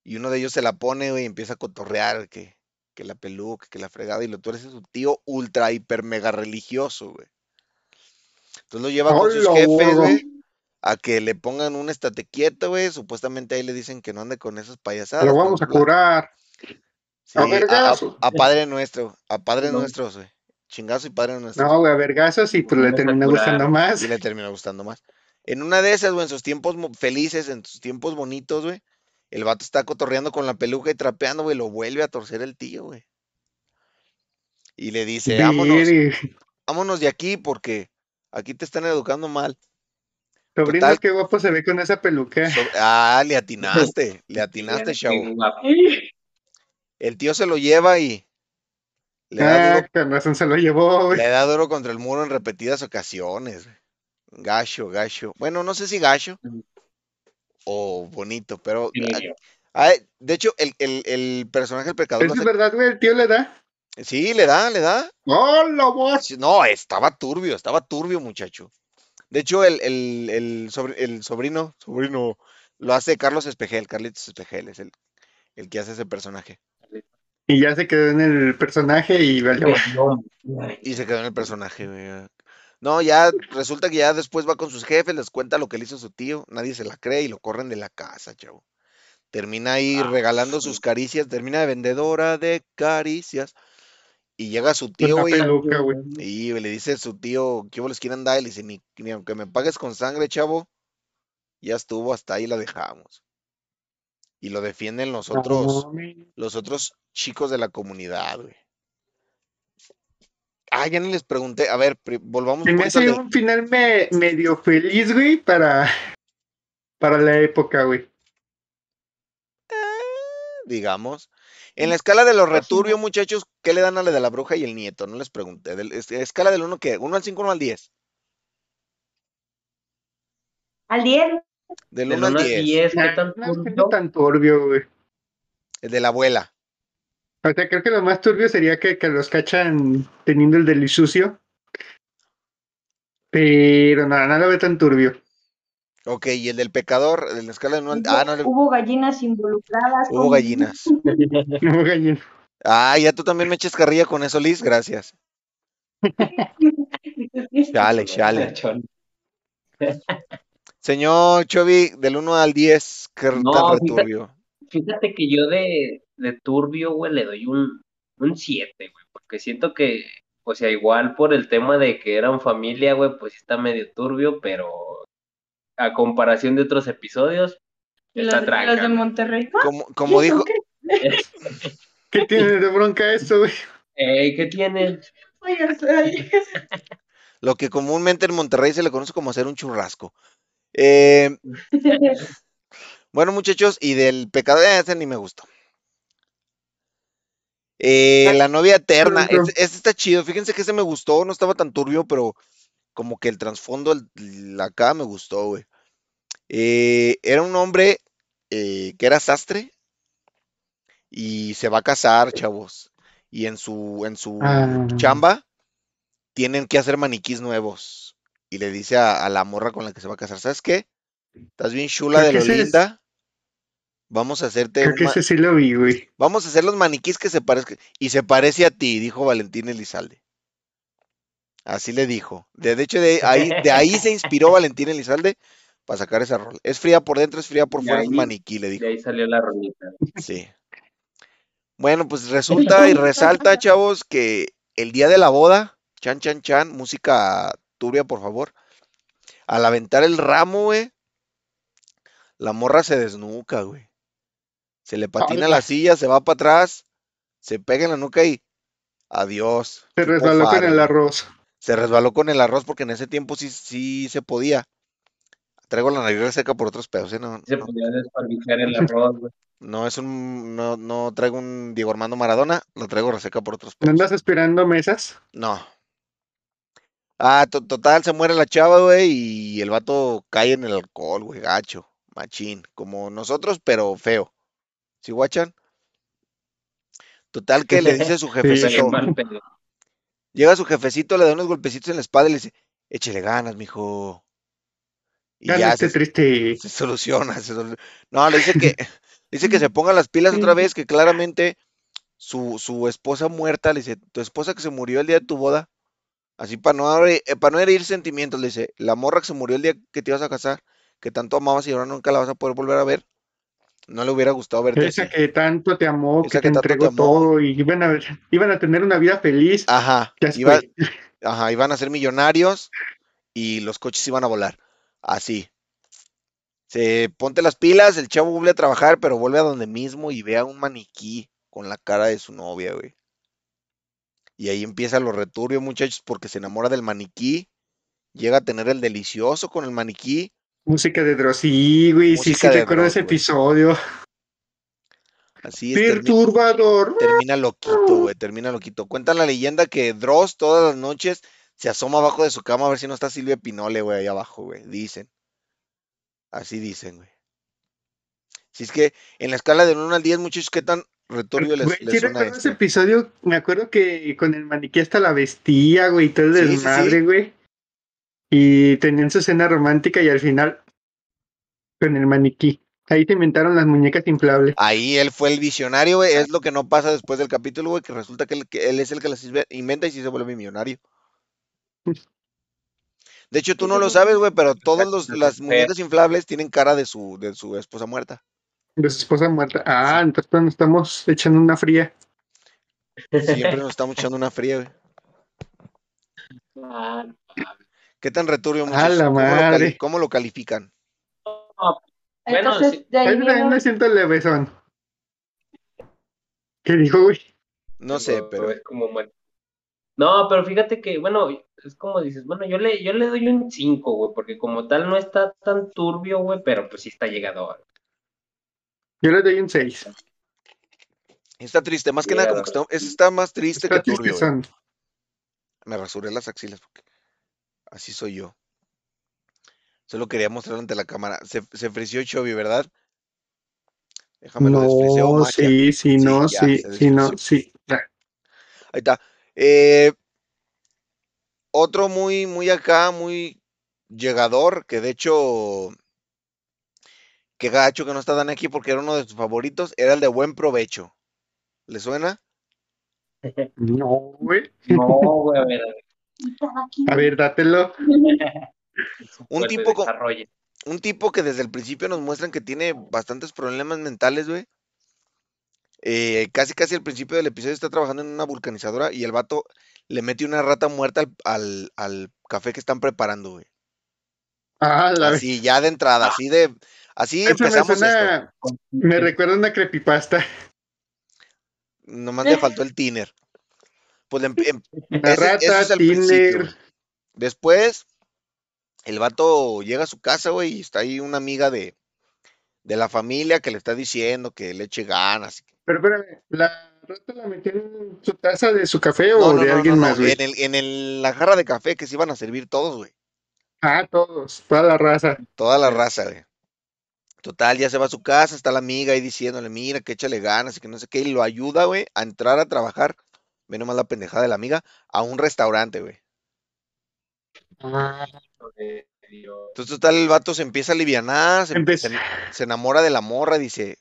Y uno de ellos se la pone, güey, y empieza a cotorrear que, que la peluca, que la fregada. Y lo tú eres su tío ultra, hiper, mega religioso, güey. Entonces lo lleva con sus ¡Hola, jefes, güey a que le pongan un estate quieto, güey. Supuestamente ahí le dicen que no ande con esas payasadas. Lo vamos a curar. sí, a a, Padre Nuestro, a Padre No. Nuestros, güey. Chingazo y Padre Nuestro. No, güey, a vergazos y pues le curar. gustando más. Y le terminó gustando más. En una de esas, güey, en sus tiempos felices, en sus tiempos bonitos, güey, el vato está cotorreando con la peluca y trapeando, güey, lo vuelve a torcer el tío, güey. Y le dice, vámonos, vámonos de aquí porque aquí te están educando mal. Sobrino, Total. qué guapo se ve con esa peluca. So- ah, le atinaste, le atinaste, chavo. El tío se lo lleva y le da Ah, duro, con razón se lo llevó, güey. le da duro contra el muro en repetidas ocasiones. güey. Gacho, gacho. Bueno, no sé si gacho o bonito, pero Sí, de hecho el, el- el personaje del pecador no es sé- verdad, güey, el tío le da. sí, le da, le da. ¡Hola, vos! Sí, No, estaba turbio, estaba turbio, muchacho. De hecho, el, el, el, el sobrino, sobrino, lo hace Carlos Espejel, Carlitos Espejel, es el, el que hace ese personaje. Y ya se quedó en el personaje y valió. Y se quedó en el personaje, güey. No, ya resulta que ya después va con sus jefes, les cuenta lo que le hizo su tío, nadie se la cree y lo corren de la casa, chavo. Termina ahí Ah, regalando sus caricias, termina de vendedora de caricias. Y llega su tío, güey, y le dice su tío, ¿qué les quieren dar? Y le dice, ni, ni aunque me pagues con sangre, chavo, ya estuvo, hasta ahí la dejamos. Y lo defienden los otros, los otros chicos de la comunidad, güey. Ah, ya ni les pregunté. A ver, volvamos Se un me poquito hace al de- un final me- medio feliz, güey, para, para la época, güey. digamos. En la escala de los returbios, muchachos, ¿qué le dan a la de la bruja y el nieto? No les pregunté. Escala del 1 que 1 al 5, 1 al 10. Al 10. Del Del 1 al 1 al 10. 10, ¿qué Nah, tan no tan turbio, güey. El de la abuela. O sea, creo que lo más turbio sería que, que los cachan teniendo el del sucio. Pero nada, nada lo ve tan turbio. Ok, y el del pecador, en la escala del 1 al... Ah, no, le- Hubo gallinas involucradas. hubo con- gallinas. No, gallina. Ah, ya tú también me eches carrilla con eso, Liz. Gracias. Chale, chale. Señor Chovy, del 1 al 10, ¿qué No, tan fíjate- returbio? Fíjate que yo de, de turbio, güey, le doy un, un 7, güey, porque siento que, o sea, igual por el tema de que eran familia, güey, pues sí está medio turbio, pero a comparación de otros episodios, Los, está los tranca. de Monterrey. Ah, Como, como ¿y eso dijo, qué? ¿Qué tiene de bronca esto, güey? Ey, ¿qué tiene? Lo que comúnmente en Monterrey se le conoce como hacer un churrasco. Eh, bueno, muchachos, y del pecador, eh, ese ni me gustó. Eh, la novia eterna, este, este está chido. Fíjense que ese me gustó, no estaba tan turbio, pero como que el trasfondo, acá me gustó, güey. Eh, era un hombre eh, que era sastre y se va a casar, chavos. Y en su, en su Ah. chamba tienen que hacer maniquís nuevos. Y le dice a, a la morra con la que se va a casar, ¿sabes qué? Estás bien chula Creo de lo es- linda. Vamos a hacerte Creo un que ese sí lo vi, güey. Vamos a hacer los maniquís que se parezcan. Y se parece a ti, dijo Valentín Elizalde. Así le dijo. De, de hecho, de ahí, de ahí se inspiró Valentín Elizalde para sacar esa rol. Es fría por dentro, es fría por fuera, es maniquí, le dijo. De ahí salió la rolita. Sí. Bueno, pues resulta y resalta, chavos, que el día de la boda, chan, chan, chan, música turbia, por favor. Al aventar el ramo, güey, la morra se desnuca, güey. Se le patina la silla, se va para atrás, se pega en la nuca y adiós. Se resbaló con el arroz. Se resbaló con el arroz porque en ese tiempo sí, sí se podía. Traigo la nariz seca por otros pedos, ¿eh? No, Se no, podía desperdiciar el arroz, güey. no es un, no, no traigo un Diego Armando Maradona, lo traigo reseca por otros ¿No pedos. andas esperando mesas? No. Ah, to- total, se muere la chava, güey, y el vato cae en el alcohol, güey, gacho, machín, como nosotros, pero feo. ¿Sí, guachan? Total que le dice su Bien jefecito, llega su jefecito, le da unos golpecitos en la espalda y le dice, échele ganas, mijo. Y Ya ya esté se, triste. se soluciona, se No, le dice que, dice que se ponga las pilas otra vez, que claramente su, su esposa muerta, le dice, tu esposa que se murió el día de tu boda, así para no, herir- eh, para no herir sentimientos, le dice, la morra que se murió el día que te ibas a casar, que tanto amabas y ahora nunca la vas a poder volver a ver, no le hubiera gustado verte Esa así. que tanto te amó, Esa que te entregó todo y iban a, iban a tener una vida feliz. Ajá, iba, ajá, iban a ser millonarios y los coches iban a volar, así. Se ponte las pilas, el chavo vuelve a trabajar, pero vuelve a donde mismo y ve a un maniquí con la cara de su novia, güey. Y ahí empieza lo returbio, muchachos, porque se enamora del maniquí, llega a tener el delicioso con el maniquí. Música de Dross. Sí, güey, sí, sí, recuerdo ese güey. episodio. Así es, Perturbador. termina loquito, güey, termina loquito. Cuenta la leyenda que Dross todas las noches se asoma abajo de su cama a ver si no está Silvia Pinole, güey, ahí abajo, güey. Dicen. Así dicen, güey. Si es que en la escala de 1 al 10, muchachos, ¿qué tan returbio les, Güey, les suena recuerdo ese este? episodio, me acuerdo que con el maniquí hasta la vestía, güey, y todo el Sí, sí, sí. desmadre, güey. Y tenían su escena romántica y al final con el maniquí. Ahí se inventaron las muñecas inflables. Ahí él fue el visionario, güey. Es lo que no pasa después del capítulo, güey, que resulta que él, que él es el que las inve- inventa y sí se vuelve millonario. De hecho, tú no lo sabes, güey, pero todas los- las muñecas inflables tienen cara de su, de su esposa muerta. De su esposa muerta. Ah, entonces pues, nos estamos echando una fría. Siempre nos estamos echando una fría, güey. ¿Qué tan returbio, A la ¿Cómo, lo cómo lo califican? no, Bueno, Entonces, sí. de ahí también me siento levesón. ¿Qué dijo, güey? No sé, pero Es como mal. No, pero fíjate que, bueno, es como dices, bueno, yo le, yo le doy un 5, güey, porque como tal no está tan turbio, güey, pero pues sí está llegador. Yo le doy un 6. está triste. Más que nada, como que está, está más triste Está que turbio. Me rasuré las axilas porque así soy yo. Solo quería mostrar ante la cámara. Se, se frició Chovy, ¿verdad? Déjame lo No, macha. sí, sí, no, ya, sí, sí, no, sí. Ahí está. Eh, otro muy, muy acá, muy llegador, que de hecho, qué gacho que no está Dan aquí porque era uno de sus favoritos, era el de buen provecho. ¿Le suena? No, güey. No, güey, a ver, a ver. A ver, dátelo. Un tipo con-. Un tipo que desde el principio nos muestran que tiene bastantes problemas mentales, güey. Eh, casi, casi al principio del episodio está trabajando en una vulcanizadora y el vato le mete una rata muerta al, al- al café que están preparando, güey. Ah, la vez. Así, ya de entrada, así de... Así Eso me empezamos esto. suena. Me recuerda una creepypasta. Nomás le faltó el tiner. Pues em- Una ese- ese rata, es Tinder. güey. Después, el vato llega a su casa, güey, y está ahí una amiga de, de la familia que le está diciendo que le eche ganas. Pero espérame, la rata la metió en su taza de su café o No, de no, alguien más, güey. En, el, en el- la jarra de café que se iban a servir todos, güey. Ah, todos, toda la raza. Toda la raza, güey. Total, ya se va a su casa, está la amiga ahí diciéndole, mira, que échale ganas y que no sé qué, y lo ayuda, güey, a entrar a trabajar, ve nomás la pendejada de la amiga, a un restaurante, güey. Ah, Dios. Entonces, total, el vato se empieza a alivianar, se, se- se enamora de la morra, dice,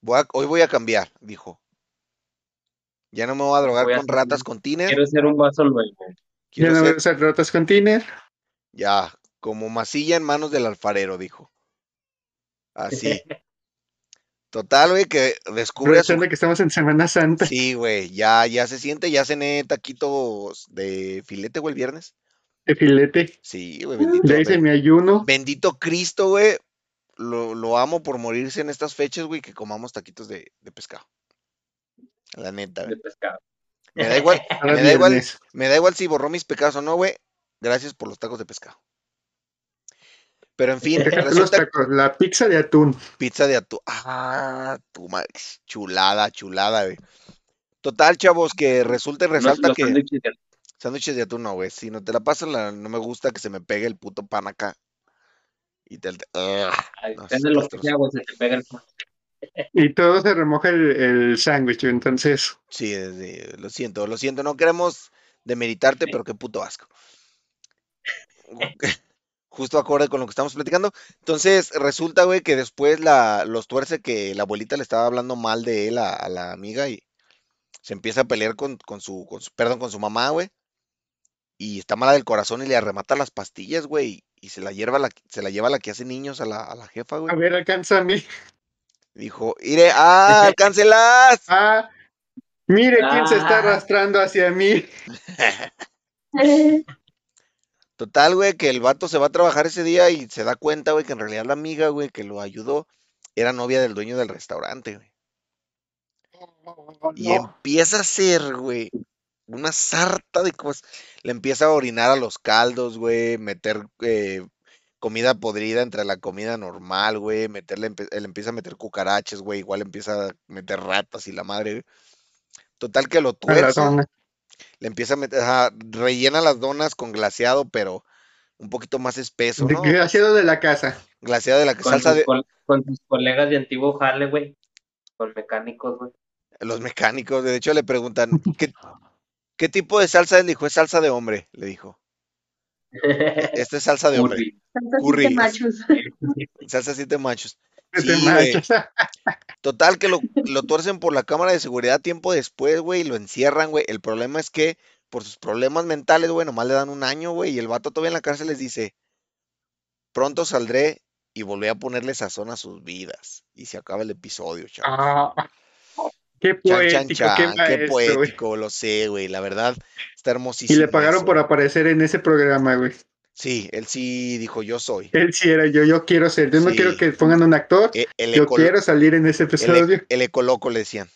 voy a- hoy voy a cambiar, dijo. Ya no me voy a drogar Voy con ratas con tiner, Quiero ser un vaso nuevo. Ya quiero no voy a ser, usar ratas con tiner. ya, como masilla en manos del alfarero, dijo. Así. Total, güey, que descubre su que estamos en Semana Santa. Sí, güey, ya, ya se siente, ya cené taquitos de filete, güey, el viernes. De filete. Sí, güey, bendito, Ya hice mi ayuno. bendito Cristo, güey. Lo, lo amo por morirse en estas fechas, güey, que comamos taquitos de, de pescado. La neta, de güey. pescado. Me da igual, me da igual, me da igual si borró mis pecados o no, güey. Gracias por los tacos de pescado. Pero en fin, resulta tacos. La pizza de atún. pizza de atún. Ah, tu madre, chulada, chulada, güey. Total, chavos, que resulta y resalta los que. sándwiches de- Sándwiches de atún no, güey. Si no te la pasas, la- no me gusta que se me pegue el puto pan acá. Y te... Ugh, Ay, no, depende es de lo que castroso. sea, güey, se te pega el pan. Y todo se remoja el, el sándwich. Entonces, Sí, de- lo siento, lo siento. No queremos demeritarte, pero qué puto asco. Justo acorde con lo que estamos platicando. Entonces, resulta, güey, que después la, los tuerce que la abuelita le estaba hablando mal de él a, a la amiga y se empieza a pelear con, con su, con su, perdón, con su mamá, güey. Y está mala del corazón y le arremata las pastillas, güey. Y se la lleva la, se la lleva la que hace niños a la, a la jefa, güey. a ver, alcánzame. Dijo, iré, ¡ah, alcáncelas! Ah, mire quién se está Ah. arrastrando hacia mí. Total, güey, que el vato se va a trabajar ese día y se da cuenta, güey, que en realidad la amiga, güey, que lo ayudó, era novia del dueño del restaurante, güey. Y empieza a hacer, güey, una sarta de cosas. Le empieza a orinar a los caldos, güey, meter eh, comida podrida entre la comida normal, güey, meterle, él empieza a meter cucarachas, güey, igual empieza a meter ratas y la madre, güey. Total que lo tuerce, dona. Le empieza a meter, ajá, rellena las donas con glaseado, pero un poquito más espeso, ¿no? Desgraciado de la casa. Glaseado de la que Con, salsa tus de col- con tus colegas de antiguo jale, güey. Con mecánicos, güey. los mecánicos. De hecho, le preguntan, ¿qué, qué tipo de salsa es? Le dijo, es salsa de hombre, le dijo. Esta es salsa de hombre, Curry. Tantos Curry. siete machos. salsa siete machos. Este Sí. Total, que lo, lo tuercen por la cámara de seguridad tiempo después, güey, y lo encierran, güey. El problema es que por sus problemas mentales, güey, nomás le dan un año, güey, y el vato todavía en la cárcel les dice, pronto saldré y volveré a ponerle sazón a sus vidas. Y se acaba el episodio, chavos. Ah, qué Chan, chan, poético, chan, qué maestro, poético, lo sé, güey, la verdad, está Y hermosísimo. le pagaron eso. por aparecer en ese programa, güey. Sí, él sí dijo, yo soy. Él sí era yo, yo quiero ser. Yo no quiero que pongan un actor. E- El, Yo quiero salir en ese el, episodio. e- el ecoloco le decían.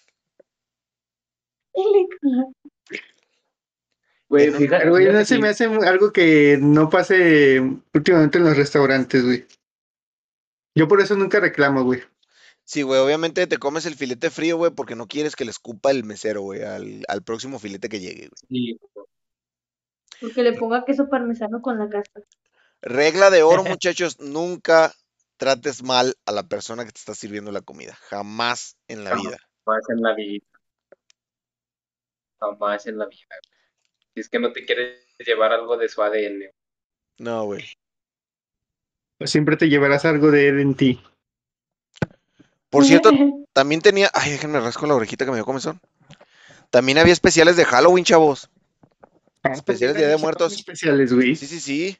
Güey, Pero- fíjate, Pero, güey, no fíjate se me hace algo que no pase últimamente en los restaurantes, güey. Yo por eso nunca reclamo, güey. Sí, güey, obviamente te comes el filete frío, güey, porque no quieres que le escupa el mesero, güey, al, al próximo filete que llegue, güey. Sí, Porque le ponga queso parmesano con la casta. Regla de oro, muchachos, nunca trates mal a la persona que te está sirviendo la comida. Jamás en la Jamás. vida. Jamás en la vida. Jamás en la vida. Si es que no te quieres llevar algo de su ADN. No, güey. Siempre te llevarás algo de él en ti. Por cierto, también tenía. Ay, déjenme rasco la orejita que me dio comezón. También había especiales de Halloween, chavos. Ah, Especiales pues, Día de esos son Muertos. Especiales, güey. Sí, sí, sí.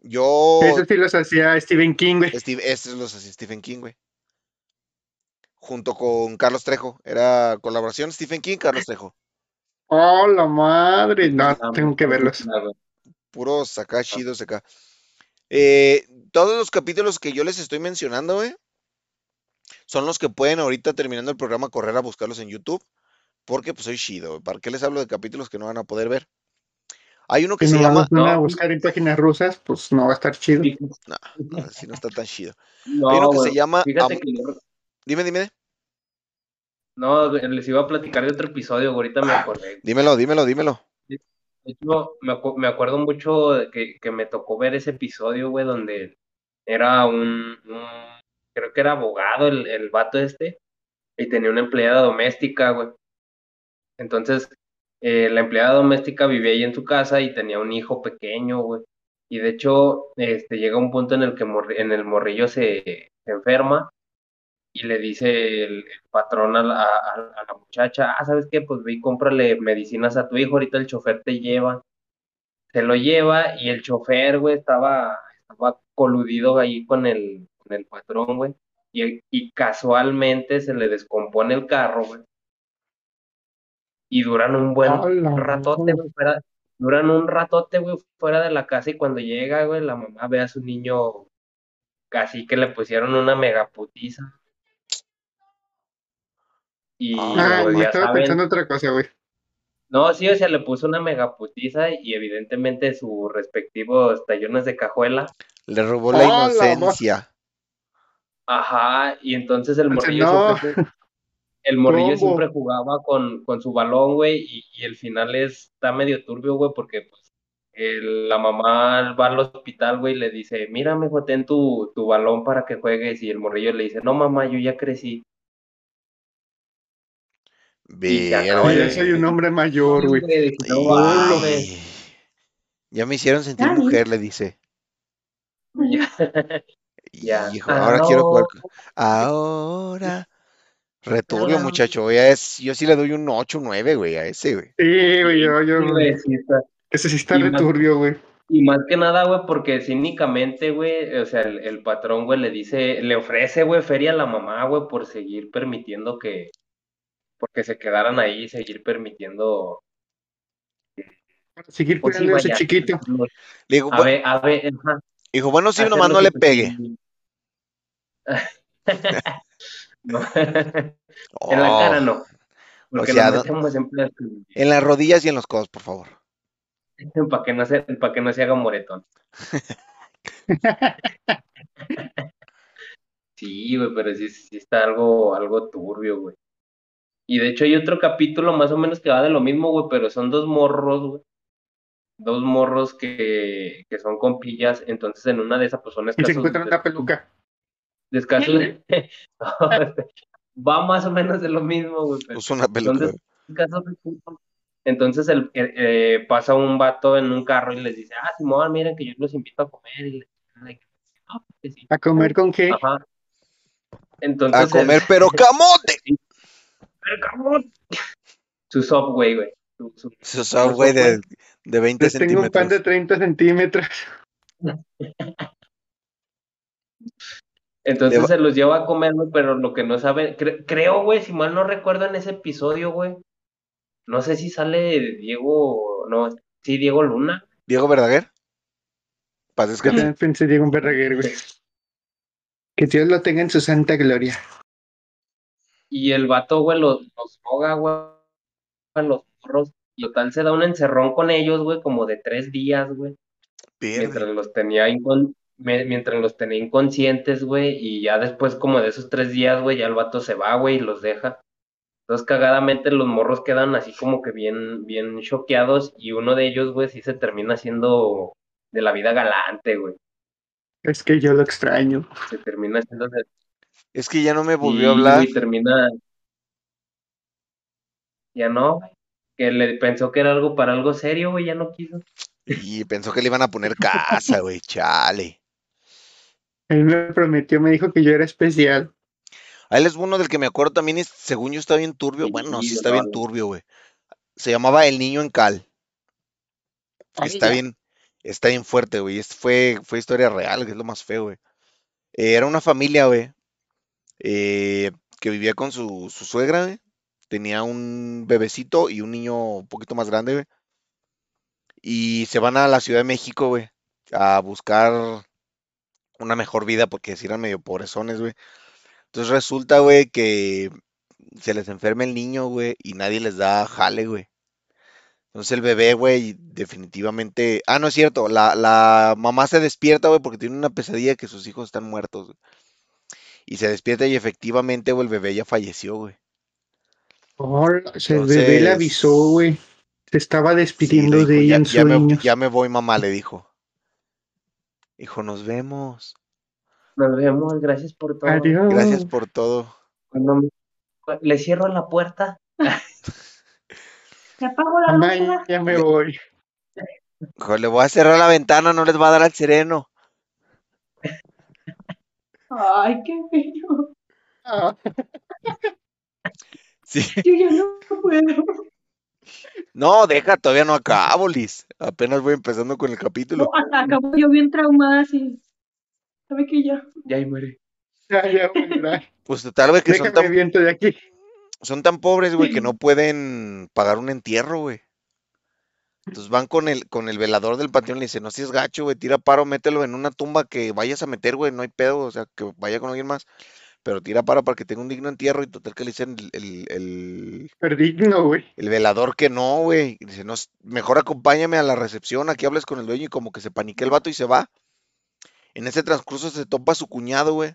Yo. Esos sí los hacía Stephen King, güey. Steve, estos los hacía Stephen King, güey. Junto con Carlos Trejo. Era colaboración Stephen King, Carlos Trejo. Oh, la madre. No, Ah, tengo que verlos. Puros acá, chidos acá. Eh, todos los capítulos que yo les estoy mencionando, güey, son los que pueden ahorita terminando el programa correr a buscarlos en YouTube. Porque pues soy chido, güey. ¿Para qué les hablo de capítulos que no van a poder ver? Hay uno que Si se no llama. vamos a no. buscar en páginas rusas, pues no va a estar chido. No, no, así no está tan chido. No, Hay uno que se llama Fíjate Am- que yo, Dime, dime. No, les iba a platicar de otro episodio, ahorita me acordé. Dímelo, dímelo, dímelo. De hecho, me, acu- me acuerdo mucho que, que me tocó ver ese episodio, güey, donde era un, un- creo que era abogado el, el vato este, y tenía una empleada doméstica, güey. Entonces, eh, la empleada doméstica vivía ahí en su casa y tenía un hijo pequeño, güey. Y de hecho, este, llega un punto en el que en el morrillo se, enferma y le dice el, patrón a la, a- muchacha, ah, ¿sabes qué? Pues ve y cómprale medicinas a tu hijo, ahorita el chofer te lleva. Se lo lleva y el chofer, güey, estaba, estaba coludido ahí con el, con el patrón, güey. Y, y casualmente se le descompone el carro, güey. Y duran un buen Hola, ratote, güey, fuera, duran un ratote, güey, fuera de la casa y cuando llega, güey, la mamá ve a su niño casi que le pusieron una megaputiza. Y Ah, estaba saben, pensando otra cosa, güey. no, sí, o sea, le puso una megaputiza y evidentemente sus respectivos tallones de cajuela. Le robó la inocencia. Ajá, y entonces el morrillo no. El morrillo ¿Cómo? siempre jugaba con, con su balón, güey, y, y el final está medio turbio, güey, porque pues el- la mamá va al hospital, güey, y le dice, mira, mijo, ten tu, tu balón para que juegues, y el morrillo le dice, no, mamá, yo ya crecí. Y se acabó Oye, el- ya soy un hombre mayor, güey. No Ya me hicieron sentir mujer, le dice. Ya. Hijo, ahora quiero jugar. Ah, Ahora. Returbio, muchacho. Ya es, yo sí le doy un 8, 9, güey, a ese, güey. Sí, güey, yo, yo, Sí, güey, sí está- ese sí está Y más- returbio, güey. Y más que nada, güey, porque cínicamente, güey, o sea, el, el patrón, güey, le dice, le ofrece, güey, feria a la mamá, güey, por seguir permitiendo que, porque se quedaran ahí, seguir permitiendo, Para seguir pues sí, cuidando a ese chiquito. Le digo, a "Bu- ver, a ver, ajá, dijo, bueno, sí, nomás no le pegue. No. En la Oh, cara no, porque sea, nos no- metemos en en las rodillas y en los codos, por favor. para que no se, para que no se haga moretón. Sí, güey, pero sí, sí está algo, algo turbio, güey. Y de hecho hay otro capítulo más o menos que va de lo mismo, güey, pero son dos morros, güey. Dos morros que, que son compillas, entonces en una de esas pues son Y se encuentran una peluca. Escasos- va más o menos de lo mismo, güey, pero Puso una peluca. Entonces-. Entonces el, eh, eh, pasa un vato en un carro y les dice, ah, Simón, miren que yo los invito a comer. Y les "No, que sí". ¿A comer con qué? Ajá. Entonces, A el- comer, pero camote. Su Subway, güey. Su, su- Su Subway de, de 20 Les tengo un pan de centímetros. 30 centímetros. Entonces se los lleva a comer, güey, pero lo que no saben, cre- creo, güey, si mal no recuerdo en ese episodio, güey. No sé si sale Diego, no, sí, Diego Luna. Diego Verdaguer. Paz Yo descanse. también pensé Diego Verdaguer, güey. Que Dios lo tenga en su santa gloria. Y el vato, güey, los, los güey, a los morros. Y total se da un encerrón con ellos, güey, como de tres días, güey. Mientras los tenía incon- me- mientras los tenía inconscientes, güey, y ya después como de esos tres días, güey, ya el vato se va, güey, y los deja. Entonces, cagadamente, los morros quedan así como que bien, bien choqueados, y uno de ellos, güey, sí se termina haciendo de la vida galante, güey. Es que yo lo extraño. Se termina haciendo de... Es que ya no me volvió y, a hablar. güey, termina... Ya no, güey. Que le pensó que era algo para algo serio, güey, ya no quiso. Y pensó que le iban a poner casa, güey. Chale. Él me prometió, me dijo que yo era especial. Ahí les uno del que me acuerdo también, es, según yo está bien turbio. Bueno, no, sí está bien turbio, güey. Se llamaba El Niño en Cal. Está Ay, bien, está bien fuerte, güey. Es- fue, fue historia real, que es lo más feo, güey. Eh, era una familia, güey, eh, que vivía con su, su suegra, güey. Tenía un bebecito y un niño un poquito más grande, güey. Y se van a la Ciudad de México, güey, a buscar una mejor vida porque si eran medio pobrezones, güey. Entonces resulta, güey, que se les enferma el niño, güey, y nadie les da jale, güey. Entonces el bebé, güey, definitivamente... Ah, no es cierto, la, la mamá se despierta, güey, porque tiene una pesadilla que sus hijos están muertos, güey. Y se despierta y efectivamente, güey, el bebé ya falleció, güey. Hola, se el bebé le Entonces- avisó, güey. Se estaba Sí, despidiendo dijo, de ella ya, en ya me, ya me voy, mamá, le dijo. Dijo, nos vemos. Nos vemos, gracias por todo. Adiós. Gracias por todo. Cuando me- le cierro la puerta. Se apagó la Mamá, luz. ya me voy. Dijo, le voy a cerrar la ventana, no les va a dar al sereno. Ay, qué feo. Ah, Sí. Yo ya no puedo. No, deja, todavía no acabo, Liz. Apenas voy empezando con el capítulo. No, acabo yo bien traumada así. ¿Sabe que ya? Ya ahí muere. ya, ya. Pues total, güey, que son Déjame tan, viento de aquí. son tan pobres, güey, que no pueden pagar un entierro, güey. Entonces van con el, con el velador del panteón y le dicen, no seas gacho, güey, tira paro, mételo en una tumba que vayas a meter, güey, no hay pedo, o sea, que vaya con alguien más. Pero tira paro para que tenga un digno entierro y total que le dicen el, el, el- Pero digno, güey. el velador que no, güey. Dice, no, mejor acompáñame a la recepción, aquí hables con el dueño y como que se paniquea el vato y se va. En ese transcurso se topa a su cuñado, güey.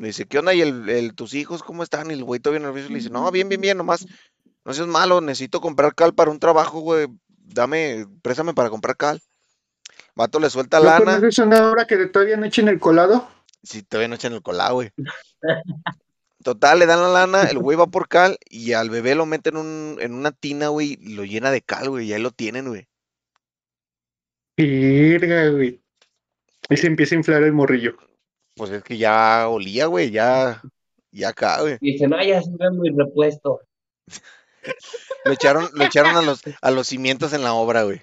Le dice, ¿qué onda? ¿Y el, el- tus hijos cómo están? Y el güey todavía nervioso le dice, no, bien, bien, bien, nomás, no seas malo, necesito comprar cal para un trabajo, güey. Dame, préstame para comprar cal. Vato le suelta ¿No lana. conoces una obra que todavía no echen el colado? Si todavía no echan el colado, güey. Total, le dan la lana, el güey va por cal y al bebé lo meten en, un, en una tina, güey, y lo llena de cal, güey, y ahí lo tienen, güey. Güey. Y se empieza a inflar el morrillo. Pues es que ya olía, güey, ya, ya acá, güey. Dice, no, ya se ve muy repuesto. Lo echaron, lo echaron a los, a los cimientos en la obra, güey.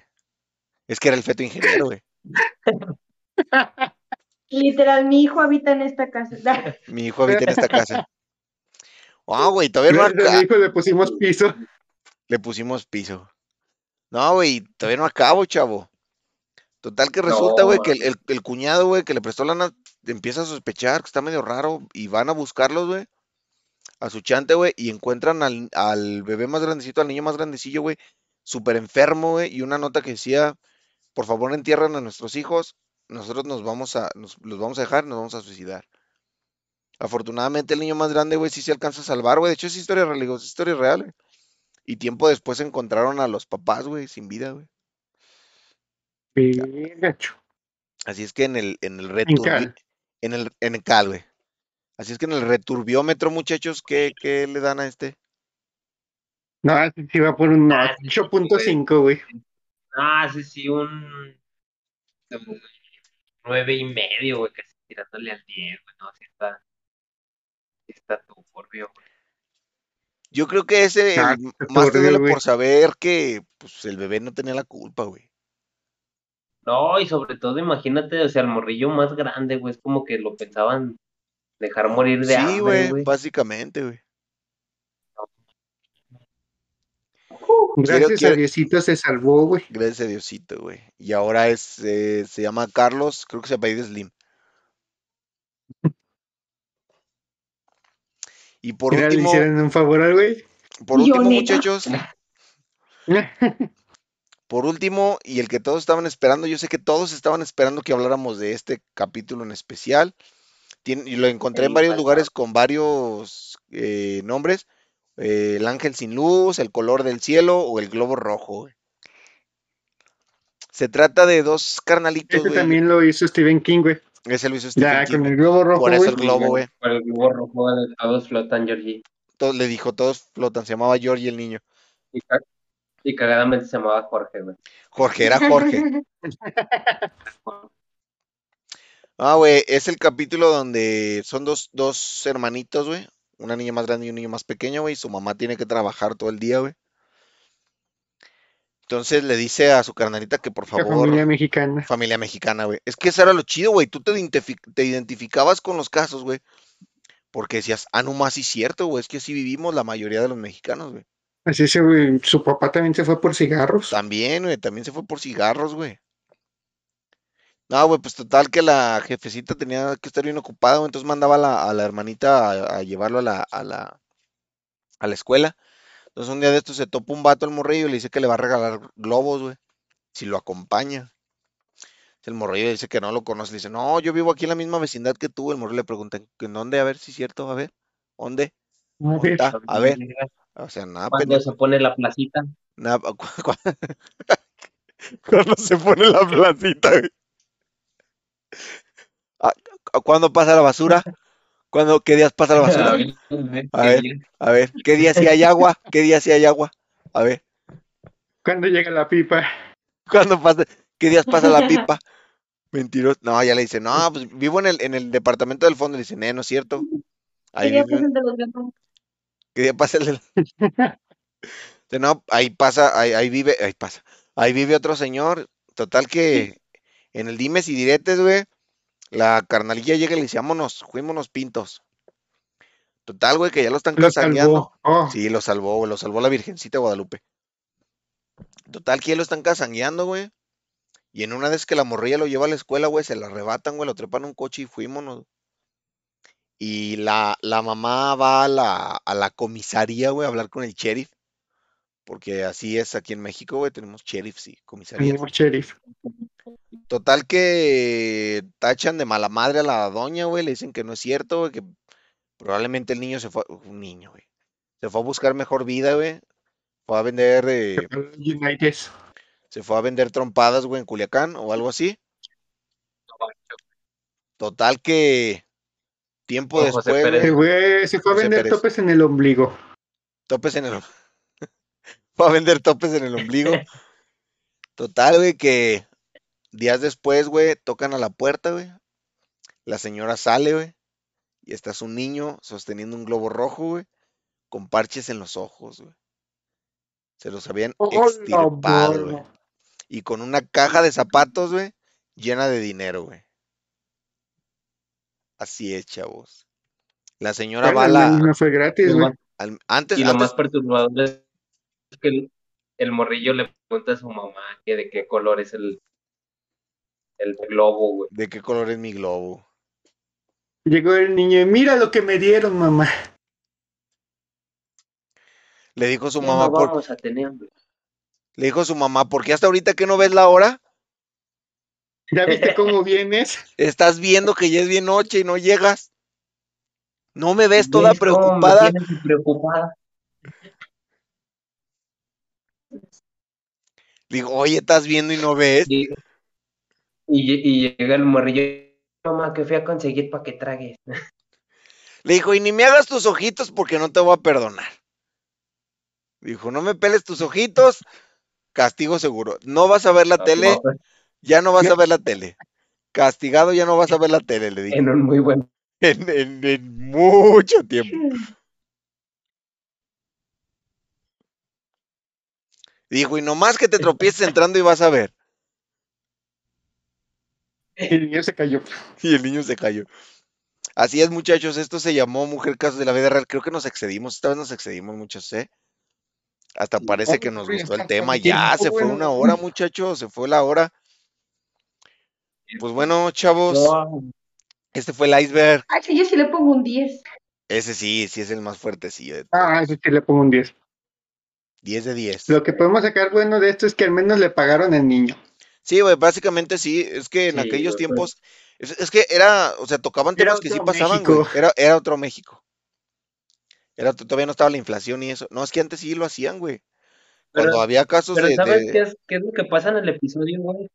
Es que era el feto ingeniero, güey. Literal, mi hijo habita en esta casa. Mi hijo habita en esta casa. Ah, güey, todavía no mi hijo le pusimos piso. Le pusimos piso. No, güey, todavía no acabo, chavo. Total que resulta, No, güey, que el, el- el cuñado, güey, que le prestó lana, empieza a sospechar que está medio raro y van a buscarlos, güey, a su chante, güey, y encuentran al, al bebé más grandecito, al niño más grandecillo, güey, súper enfermo, güey, y una nota que decía, por favor entierran a nuestros hijos, nosotros nos vamos a, nos, los vamos a dejar, nos vamos a suicidar. Afortunadamente el niño más grande, güey, sí se alcanza a salvar, güey, de hecho es historia real, digo, es historia real, güey. Y tiempo después encontraron a los papás, güey, sin vida, güey. Así es que en el, en el En returbi- cal. en el, en el cal, güey. Así es que en el returbiómetro, muchachos, ¿qué, qué le dan a este? No, ese sí va por un Ah, sí, 8.5, güey. Ah, sí, sí, un nueve y medio, güey, casi tirándole al 10, güey, no, sí está, sí está turbio, güey. Yo creo que ese, Ah, el más turbio, por saber que pues, el bebé no tenía la culpa, güey. No, y sobre todo, imagínate, o sea, el morrillo más grande, güey, es como que lo pensaban dejar morir de Sí, hambre, güey, güey. básicamente, güey. Gracias quiero- a Diosito se salvó, güey. Gracias a Diosito, güey. Y ahora es, eh, se llama Carlos, creo que se apellida Slim. Y por Mira, le último, hicieron un favor al güey. por Yo, último, muchachos, Por último, y el que todos estaban esperando, yo sé que todos estaban esperando que habláramos de este capítulo en especial. Tien- y lo encontré en varios lugares con varios eh, nombres. Eh, el ángel sin luz, el color del cielo o el globo rojo. güey. Se trata de dos carnalitos, Este güey. también lo hizo Stephen King, güey. Ese lo hizo Stephen Ya, King, con el globo rojo, Por eso güey. el globo, güey. Por el globo rojo, todos flotan, Georgie. To- Le dijo, todos flotan. Se llamaba George el niño. Y, y cagadamente se llamaba Jorge, güey. Jorge, era Jorge. Ah, güey, es el capítulo donde son dos, dos hermanitos, güey. Una niña más grande y un niño más pequeño, güey. y Su mamá tiene que trabajar todo el día, güey. Entonces le dice a su carnalita que por La favor, familia mexicana. familia mexicana, güey. Es que eso era lo chido, güey. Tú te, te identificabas con los casos, güey. Porque decías, ah, no más, sí es cierto, güey. Es que así vivimos la mayoría de los mexicanos, güey. Así ese, güey. Su papá también se fue por cigarros. También, güey, también se fue por cigarros, güey. No, güey, pues total que la jefecita tenía que estar bien ocupada, güey, entonces mandaba a la, a la hermanita a, a llevarlo a la, a la, a la escuela. Entonces un día de estos se topa un vato al morrillo y le dice que le va a regalar globos, güey, si lo acompaña. El morrillo dice que no lo conoce, le dice, no, yo vivo aquí en la misma vecindad que tú. El morrillo le pregunta, ¿en dónde? A ver si es cierto, a ver, ¿dónde? A ver, ¿Dónde? A ver, O sea, nada, Cuando se pone la placita. Nada, cu- cu- cuando se pone la placita, güey. Ah, cu- ¿Cuándo pasa la basura? ¿Cuándo, qué días pasa la basura? A ver, a ver, A qué ¿qué día sí hay agua? ¿Qué día sí hay agua? A ver, Cuando llega la pipa. ¿cuándo pasa? ¿Qué días pasa la pipa? Mentiroso. No, ya le dice, no, pues vivo en el, en el departamento del fondo. Le dice, eh, no es cierto. Ahí Quería vive, presentar los gatos. ¿Qué día pasa el no, ahí pasa, ahí, ahí vive, ahí pasa. Ahí vive otro señor. Total que en el dimes y diretes, güey, la carnalilla llega y le dice, vámonos, fuímonos pintos. Total, güey, que ya lo están salvó. Oh, Sí, lo salvó, güey, lo salvó la Virgencita de Guadalupe. Total, que ya lo están casangueando, güey. Y en una vez que la morrilla lo lleva a la escuela, güey, se la arrebatan, güey, lo trepan en un coche y fuímonos. Y la, la mamá va a la, a la comisaría, güey, a hablar con el sheriff. Porque así es aquí en México, güey, tenemos sheriffs y comisarías. tenemos sheriff. Total que tachan de mala madre a la doña, güey, le dicen que no es cierto, güey, que probablemente el niño se fue, un niño, güey, se fue a buscar mejor vida, güey, fue a vender, eh, United. se fue a vender trompadas, güey, en Culiacán o algo así. Total que tiempo después, Pérez. Se güey, fue, se fue a José vender Pérez. topes en el ombligo. topes en el, om- fue a vender topes en el ombligo. Total, güey, que días después, güey, tocan a la puerta, güey. La señora sale, güey. Y está su niño sosteniendo un globo rojo, güey. Con parches en los ojos, güey. Se los habían ¡Hola, extirpado, güey. Y con una caja de zapatos, güey, llena de dinero, güey. Así es, chavos. La señora va la... no fue gratis, güey. antes, Y lo antes, más perturbador es que el, el morrillo le pregunta a su mamá que de qué color es el, el globo, güey. ¿de qué color es mi globo? Llegó el niño y mira lo que me dieron, mamá. Le dijo su mamá, no por... vamos a tener le dijo su mamá, ¿por qué hasta ahorita que no ves la hora? ¿Ya viste cómo vienes? Estás viendo que ya es bien noche y no llegas. No me ves toda ¿Ves cómo me preocupada. preocupada? Digo, oye, estás viendo y no ves. Y, y, y llega el morrillo. Mamá, que fui a conseguir para que tragues. Le dijo, y ni me hagas tus ojitos porque no te voy a perdonar. Dijo, no me peles tus ojitos, castigo seguro. No vas a ver la tele, no, ya no vas a ver la tele. Castigado, ya no vas a ver la tele, le dije. En un muy buen. En, en- en mucho tiempo. Dijo, y nomás que te tropieces entrando y vas a ver. Y el niño se cayó. Y el niño se cayó. Así es, muchachos. Esto se llamó Mujer Casos de la Vida Real. Creo que nos excedimos. Esta vez nos excedimos, muchachos, ¿eh? Hasta parece que nos gustó el tema. Ya se fue una hora, muchachos. Se fue la hora. Pues bueno, chavos. Este fue el iceberg. Ay, sí, yo sí le pongo un 10. Ese sí, sí es el más fuerte, sí. Ah, eso sí le pongo un 10. 10 de 10. Lo que podemos sacar bueno de esto es que al menos le pagaron al niño. Sí, güey, básicamente sí. Es que en Sí, aquellos güey, tiempos. Es, es que era, o sea, tocaban temas que sí pasaban, güey. Era, era otro México. Era, todavía no estaba la inflación y eso. No, es que antes sí lo hacían, güey. Cuando Pero- había casos Pero de, ¿sabes de- qué es, qué es lo que pasa en el episodio, güey?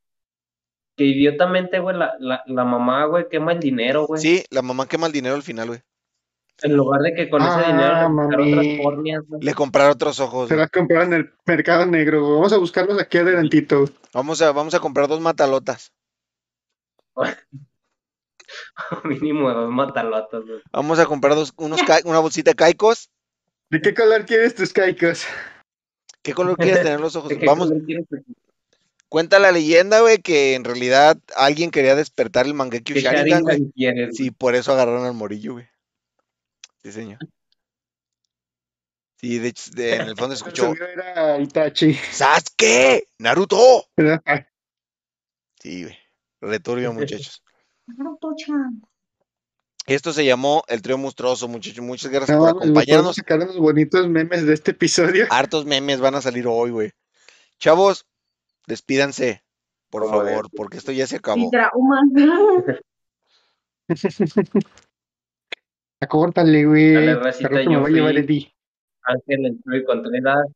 Que idiotamente, güey, la, la, la mamá, güey, quema el dinero, güey. Sí, la mamá quema el dinero al final, güey. En lugar de que con ese Ah, dinero otras mami. Le comprar otros ojos. Se las compraron en el mercado negro. Vamos a buscarlos aquí adelantito. Vamos a, vamos a comprar dos matalotas. Mínimo dos matalotas, güey. Vamos a comprar dos, unos una bolsita de caicos. ¿De qué color quieres tus caicos? ¿Qué color quieres tener los ojos? ¿De qué Vamos, cuenta la leyenda, güey, que en realidad alguien quería despertar el Mangekyo Sharingan, güey. Sharingan quieres, güey? Sí, por eso agarraron al morillo, güey. Sí, señor. Sí, de hecho, de- en el fondo escuchó, era Itachi. ¡Sasuke! ¡Naruto! Sí, güey. Returbio, muchachos. Esto se llamó El Trío Monstruoso, muchachos. Muchas gracias No, por acompañarnos. sacar unos bonitos memes de este episodio. Hartos memes van a salir hoy, güey. Chavos, despídanse, por favor, porque esto ya se Y acabó. trauma. Acórtale, güey. Dale, racita, me yo va a llevar fui- Eddie. Ángel Contreras.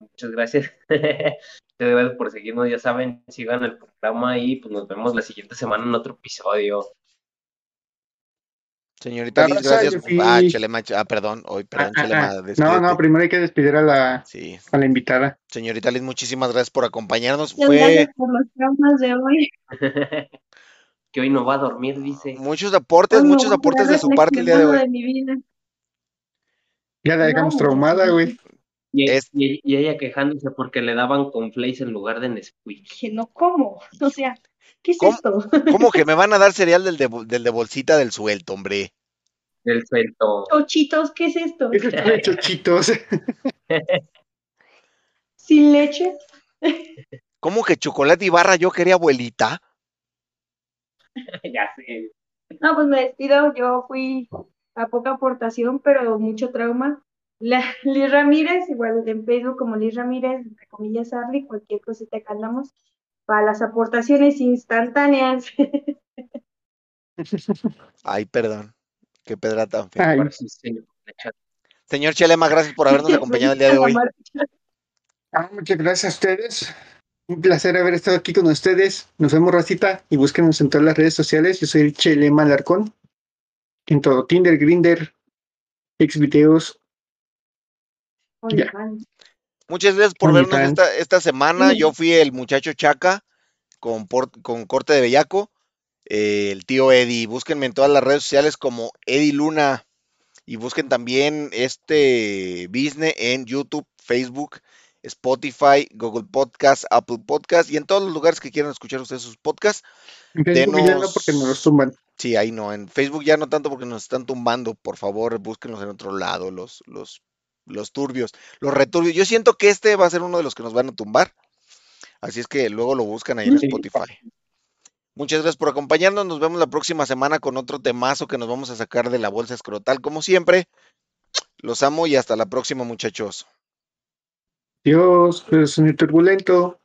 Muchas gracias. Muchas gracias por seguirnos. Ya saben, sigan el programa y pues nos vemos la siguiente semana en otro episodio. Señorita Liz, gracias. Ah, Chelema, ah, perdón, hoy, perdón, Ah, ah, Chelema, ah. No, no, primero hay que despedir a la, Sí, a la invitada. señorita Liz, muchísimas gracias por acompañarnos. Muchas Fue gracias por los traumas de hoy. que hoy no va a dormir, dice. muchos aportes, muchos aportes de su parte el día de hoy. mi vida. Ya la dejamos No, traumada, güey. Y, Es- y- y ella quejándose porque le daban con flakes en lugar de Nesquik. Dije, no, ¿cómo? O sea, ¿qué es ¿Cómo? esto? ¿Cómo que me van a dar cereal del de, bol- del de bolsita del suelto, hombre? Del suelto. Chochitos, ¿qué es esto? Chochitos. ¿Sin leche? ¿Cómo que chocolate y barra yo quería abuelita? ya sé. No, pues me despido. Yo fui a poca aportación, pero mucho trauma. La, Liz Ramírez, igual en Facebook como Liz Ramírez, entre comillas, Arly, cualquier cosita que andamos, para las aportaciones instantáneas. Ay, perdón. Qué pedra tan fea. Sí, señor. Señor Chelema, gracias por habernos acompañado el día de hoy. ah, muchas gracias a ustedes. Un placer haber estado aquí con ustedes. Nos vemos, racita, y búsquenos en todas las redes sociales. Yo soy Chelema Alarcón. En todo, Tinder, Grinder, Xvideos. Ya. Muchas gracias por vernos esta, esta semana. Yo fui el muchacho Chaca con, por- con corte de bellaco. eh, el tío Eddie. Búsquenme en todas las redes sociales como Eddie Luna. Y busquen también este business en YouTube, Facebook, Spotify, Google Podcast, Apple Podcast y en todos los lugares que quieran escuchar ustedes sus podcasts. En Facebook ya no, Denos- porque nos los tumban. Sí, ahí no. En Facebook ya no tanto porque nos están tumbando. Por favor, búsquenlos en otro lado, los, los, los turbios, los returbios. Yo siento que este va a ser uno de los que nos van a tumbar. Así es que luego lo buscan ahí en Sí. Spotify. Muchas gracias por acompañarnos. Nos vemos la próxima semana con otro temazo que nos vamos a sacar de la bolsa escrotal, como siempre. Los amo y hasta la próxima, muchachos. Dios, pero es un turbulento.